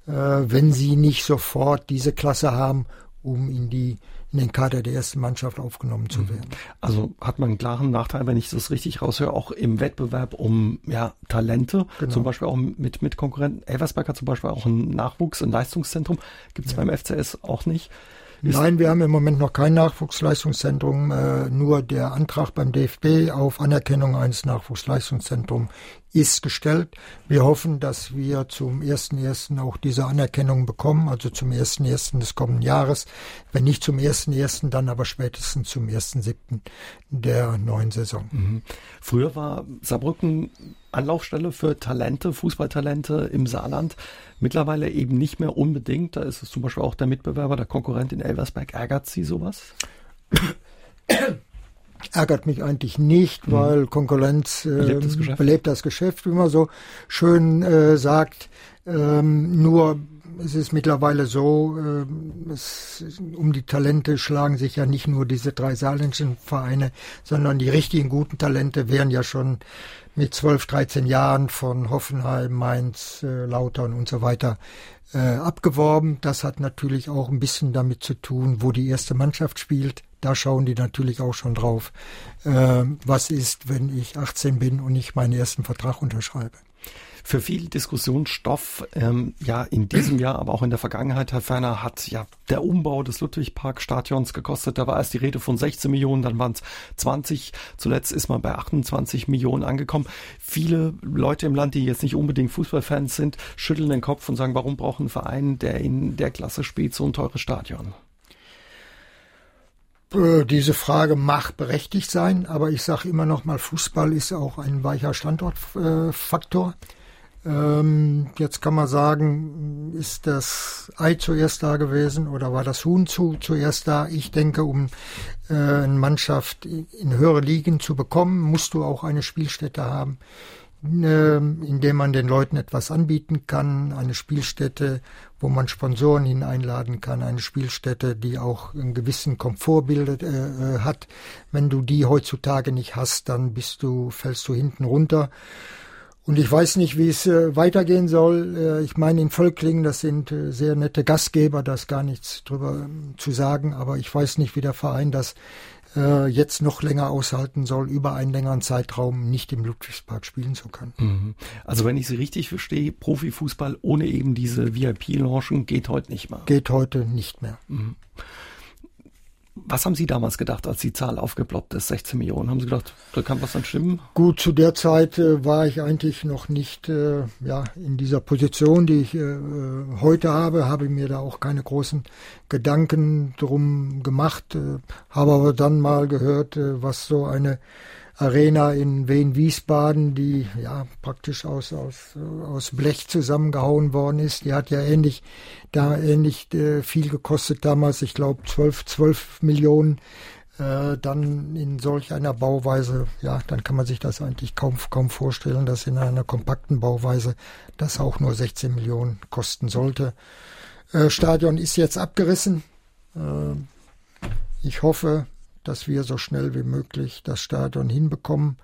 wenn sie nicht sofort diese Klasse haben, um in die in den Kader der ersten Mannschaft aufgenommen zu mhm. werden. Also hat man einen klaren Nachteil, wenn ich das richtig raushöre, auch im Wettbewerb um ja, Talente, genau. zum Beispiel auch mit, mit Konkurrenten. Elversberg hat zum Beispiel auch einen Nachwuchs, ein Leistungszentrum, gibt es ja. beim FCS auch nicht. Nein, wir haben im Moment noch kein Nachwuchsleistungszentrum, äh, nur der Antrag beim DFB auf Anerkennung eines Nachwuchsleistungszentrums ist gestellt. Wir hoffen, dass wir zum 1.1. auch diese Anerkennung bekommen, also zum 1.1. des kommenden Jahres. Wenn nicht zum 1.1., dann aber spätestens zum 1.7. der neuen Saison. Mhm. Früher war Saarbrücken Anlaufstelle für Talente, Fußballtalente im Saarland. Mittlerweile eben nicht mehr unbedingt. Da ist es zum Beispiel auch der Mitbewerber, der Konkurrent in Elversberg. Ärgert Sie sowas? ärgert mich eigentlich nicht, mhm. weil Konkurrenz äh, belebt, das Geschäft. belebt das Geschäft, wie man so schön äh, sagt. Ähm, nur es ist mittlerweile so, äh, es, um die Talente schlagen sich ja nicht nur diese drei saarländischen Vereine, sondern die richtigen guten Talente wären ja schon mit 12, 13 Jahren von Hoffenheim, Mainz, äh, Lautern und so weiter äh, abgeworben. Das hat natürlich auch ein bisschen damit zu tun, wo die erste Mannschaft spielt. Da schauen die natürlich auch schon drauf, äh, was ist, wenn ich 18 bin und ich meinen ersten Vertrag unterschreibe für viel Diskussionsstoff. Ähm, ja, in diesem Jahr, aber auch in der Vergangenheit, Herr Ferner, hat ja der Umbau des Ludwigpark-Stadions gekostet. Da war erst die Rede von 16 Millionen, dann waren es 20. Zuletzt ist man bei 28 Millionen angekommen. Viele Leute im Land, die jetzt nicht unbedingt Fußballfans sind, schütteln den Kopf und sagen, warum braucht ein Verein, der in der Klasse spielt, so ein teures Stadion? Äh, diese Frage mag berechtigt sein, aber ich sage immer noch mal, Fußball ist auch ein weicher Standortfaktor. Ähm, jetzt kann man sagen, ist das Ei zuerst da gewesen oder war das Huhn zu, zuerst da? Ich denke, um äh, eine Mannschaft in höhere Ligen zu bekommen, musst du auch eine Spielstätte haben, äh, in der man den Leuten etwas anbieten kann, eine Spielstätte, wo man Sponsoren hin einladen kann, eine Spielstätte, die auch einen gewissen Komfort bildet, äh, äh hat. Wenn du die heutzutage nicht hast, dann bist du, fällst du hinten runter. Und ich weiß nicht, wie es äh, weitergehen soll. Äh, ich meine, in Völklingen, das sind äh, sehr nette Gastgeber, da ist gar nichts drüber ähm, zu sagen, aber ich weiß nicht, wie der Verein das äh, jetzt noch länger aushalten soll, über einen längeren Zeitraum nicht im Ludwigspark spielen zu können. Mhm. Also wenn ich Sie richtig verstehe, Profifußball ohne eben diese VIP-Launchen geht heute nicht mehr. Geht heute nicht mehr. Mhm. Was haben Sie damals gedacht, als die Zahl aufgeploppt ist, 16 Millionen? Haben Sie gedacht, da kann was dann stimmen? Gut, zu der Zeit äh, war ich eigentlich noch nicht äh, ja, in dieser Position, die ich äh, heute habe, habe mir da auch keine großen Gedanken drum gemacht, äh, habe aber dann mal gehört, äh, was so eine Arena in Wien-Wiesbaden, die ja praktisch aus, aus, aus Blech zusammengehauen worden ist. Die hat ja ähnlich, da ähnlich äh, viel gekostet damals, ich glaube 12, 12 Millionen. Äh, dann in solch einer Bauweise, ja, dann kann man sich das eigentlich kaum, kaum vorstellen, dass in einer kompakten Bauweise das auch nur 16 Millionen kosten sollte. Äh, Stadion ist jetzt abgerissen. Äh, ich hoffe, dass wir so schnell wie möglich das Stadion hinbekommen.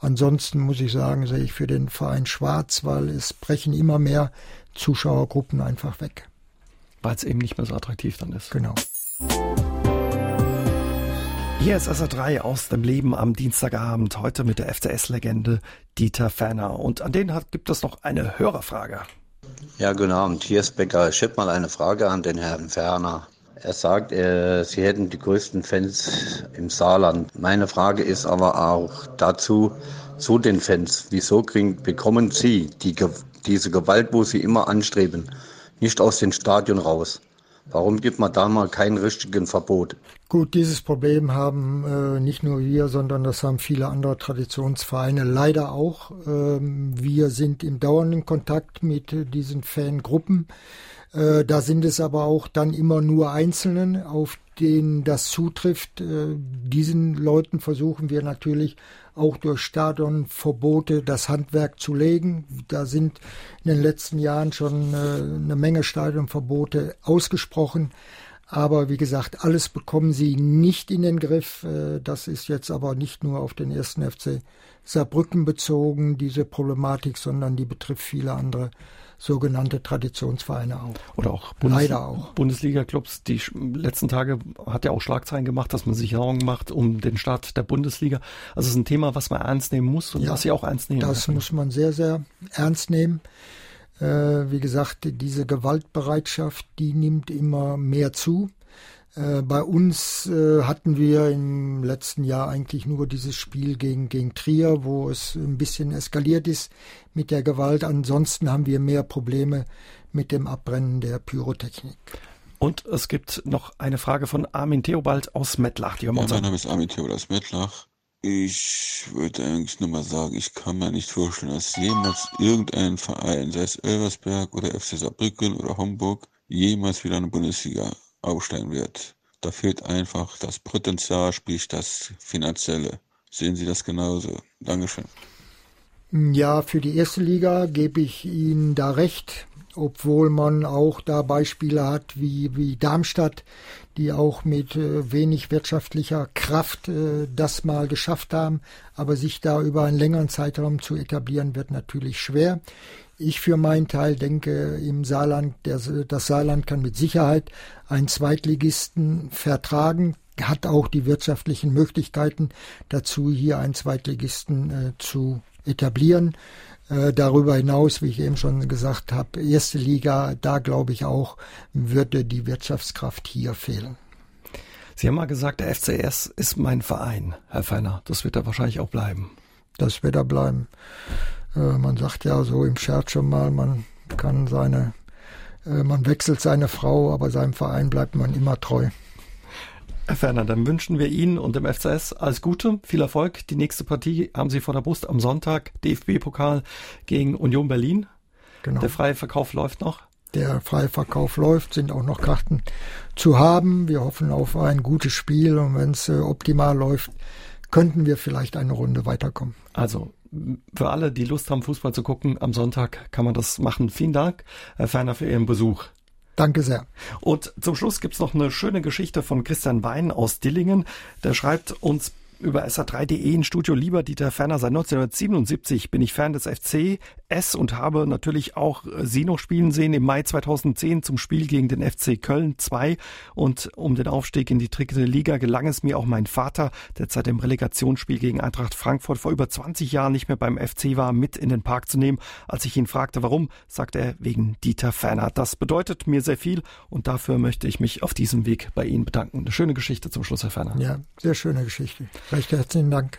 Ansonsten muss ich sagen, sehe ich für den Verein schwarz, weil es brechen immer mehr Zuschauergruppen einfach weg. Weil es eben nicht mehr so attraktiv dann ist. Genau. Hier ist SA3 aus dem Leben am Dienstagabend, heute mit der FCS-Legende Dieter Ferner. Und an den hat, gibt es noch eine Hörerfrage. Ja, guten Abend. Hier ist Becker. Ich habe mal eine Frage an den Herrn Ferner. Er sagt, äh, sie hätten die größten Fans im Saarland. Meine Frage ist aber auch dazu, zu den Fans. Wieso kriegen, bekommen sie die, diese Gewalt, wo sie immer anstreben, nicht aus dem Stadion raus? Warum gibt man da mal kein richtigen Verbot? Gut, dieses Problem haben äh, nicht nur wir, sondern das haben viele andere Traditionsvereine leider auch. Ähm, wir sind im dauernden Kontakt mit äh, diesen Fangruppen. Äh, da sind es aber auch dann immer nur Einzelnen, auf denen das zutrifft. Äh, diesen Leuten versuchen wir natürlich auch durch Stadionverbote das Handwerk zu legen. Da sind in den letzten Jahren schon äh, eine Menge Stadionverbote ausgesprochen. Aber wie gesagt, alles bekommen sie nicht in den Griff. Das ist jetzt aber nicht nur auf den ersten FC Saarbrücken bezogen, diese Problematik, sondern die betrifft viele andere sogenannte Traditionsvereine auch. Oder auch, Bundes Leider auch. Bundesliga-Clubs. Die letzten Tage hat ja auch Schlagzeilen gemacht, dass man sich Sorgen macht um den Start der Bundesliga. Also es ist ein Thema, was man ernst nehmen muss und ja, was sie auch ernst nehmen. Das muss man sehr, sehr ernst nehmen. Äh, wie gesagt, diese Gewaltbereitschaft, die nimmt immer mehr zu. Äh, bei uns äh, hatten wir im letzten Jahr eigentlich nur dieses Spiel gegen, gegen Trier, wo es ein bisschen eskaliert ist mit der Gewalt. Ansonsten haben wir mehr Probleme mit dem Abbrennen der Pyrotechnik. Und es gibt noch eine Frage von Armin Theobald aus Mettlach. Die ja, mein Name ist Armin Theobald aus Mettlach. Ich würde eigentlich nur mal sagen, ich kann mir nicht vorstellen, dass jemals irgendein Verein, sei es Elversberg oder FC Saarbrücken oder Homburg, jemals wieder in die Bundesliga aufsteigen wird. Da fehlt einfach das Potenzial, sprich das Finanzielle. Sehen Sie das genauso? Dankeschön. Ja, für die erste Liga gebe ich Ihnen da recht, obwohl man auch da Beispiele hat wie, wie Darmstadt, die auch mit äh, wenig wirtschaftlicher Kraft äh, das mal geschafft haben, aber sich da über einen längeren Zeitraum zu etablieren, wird natürlich schwer. Ich für meinen Teil denke, im Saarland, der, das Saarland kann mit Sicherheit einen Zweitligisten vertragen, hat auch die wirtschaftlichen Möglichkeiten dazu, hier einen Zweitligisten äh, zu etablieren. Äh, darüber hinaus, wie ich eben schon gesagt habe, erste Liga, da glaube ich auch, würde die Wirtschaftskraft hier fehlen. Sie haben mal gesagt, der FCS ist mein Verein, Herr Feiner. Das wird er wahrscheinlich auch bleiben. Das wird er bleiben. Äh, man sagt ja so im Scherz schon mal, man kann seine, äh, man wechselt seine Frau, aber seinem Verein bleibt man immer treu. Herr Ferner, dann wünschen wir Ihnen und dem FCS alles Gute, viel Erfolg. Die nächste Partie haben Sie vor der Brust am Sonntag, DFB-Pokal gegen Union Berlin. Genau. Der freie Verkauf läuft noch. Der freie Verkauf läuft, sind auch noch Karten zu haben. Wir hoffen auf ein gutes Spiel und wenn es äh, optimal läuft, könnten wir vielleicht eine Runde weiterkommen. Also für alle, die Lust haben, Fußball zu gucken, am Sonntag kann man das machen. Vielen Dank, Herr Ferner, für Ihren Besuch. Danke sehr. Und zum Schluss gibt's noch eine schöne Geschichte von Christian Wein aus Dillingen. Der schreibt uns über SA3.de in Studio Lieber Dieter Ferner. Seit 1977 bin ich Fan des FC S und habe natürlich auch äh, Sie noch spielen sehen im Mai 2010 zum Spiel gegen den FC Köln 2 und um den Aufstieg in die dritte Liga gelang es mir auch mein Vater, der seit dem Relegationsspiel gegen Eintracht Frankfurt vor über 20 Jahren nicht mehr beim FC war, mit in den Park zu nehmen. Als ich ihn fragte, warum, sagte er wegen Dieter Ferner. Das bedeutet mir sehr viel und dafür möchte ich mich auf diesem Weg bei Ihnen bedanken. Eine schöne Geschichte zum Schluss, Herr Ferner. Ja, sehr schöne Geschichte. Recht herzlichen Dank.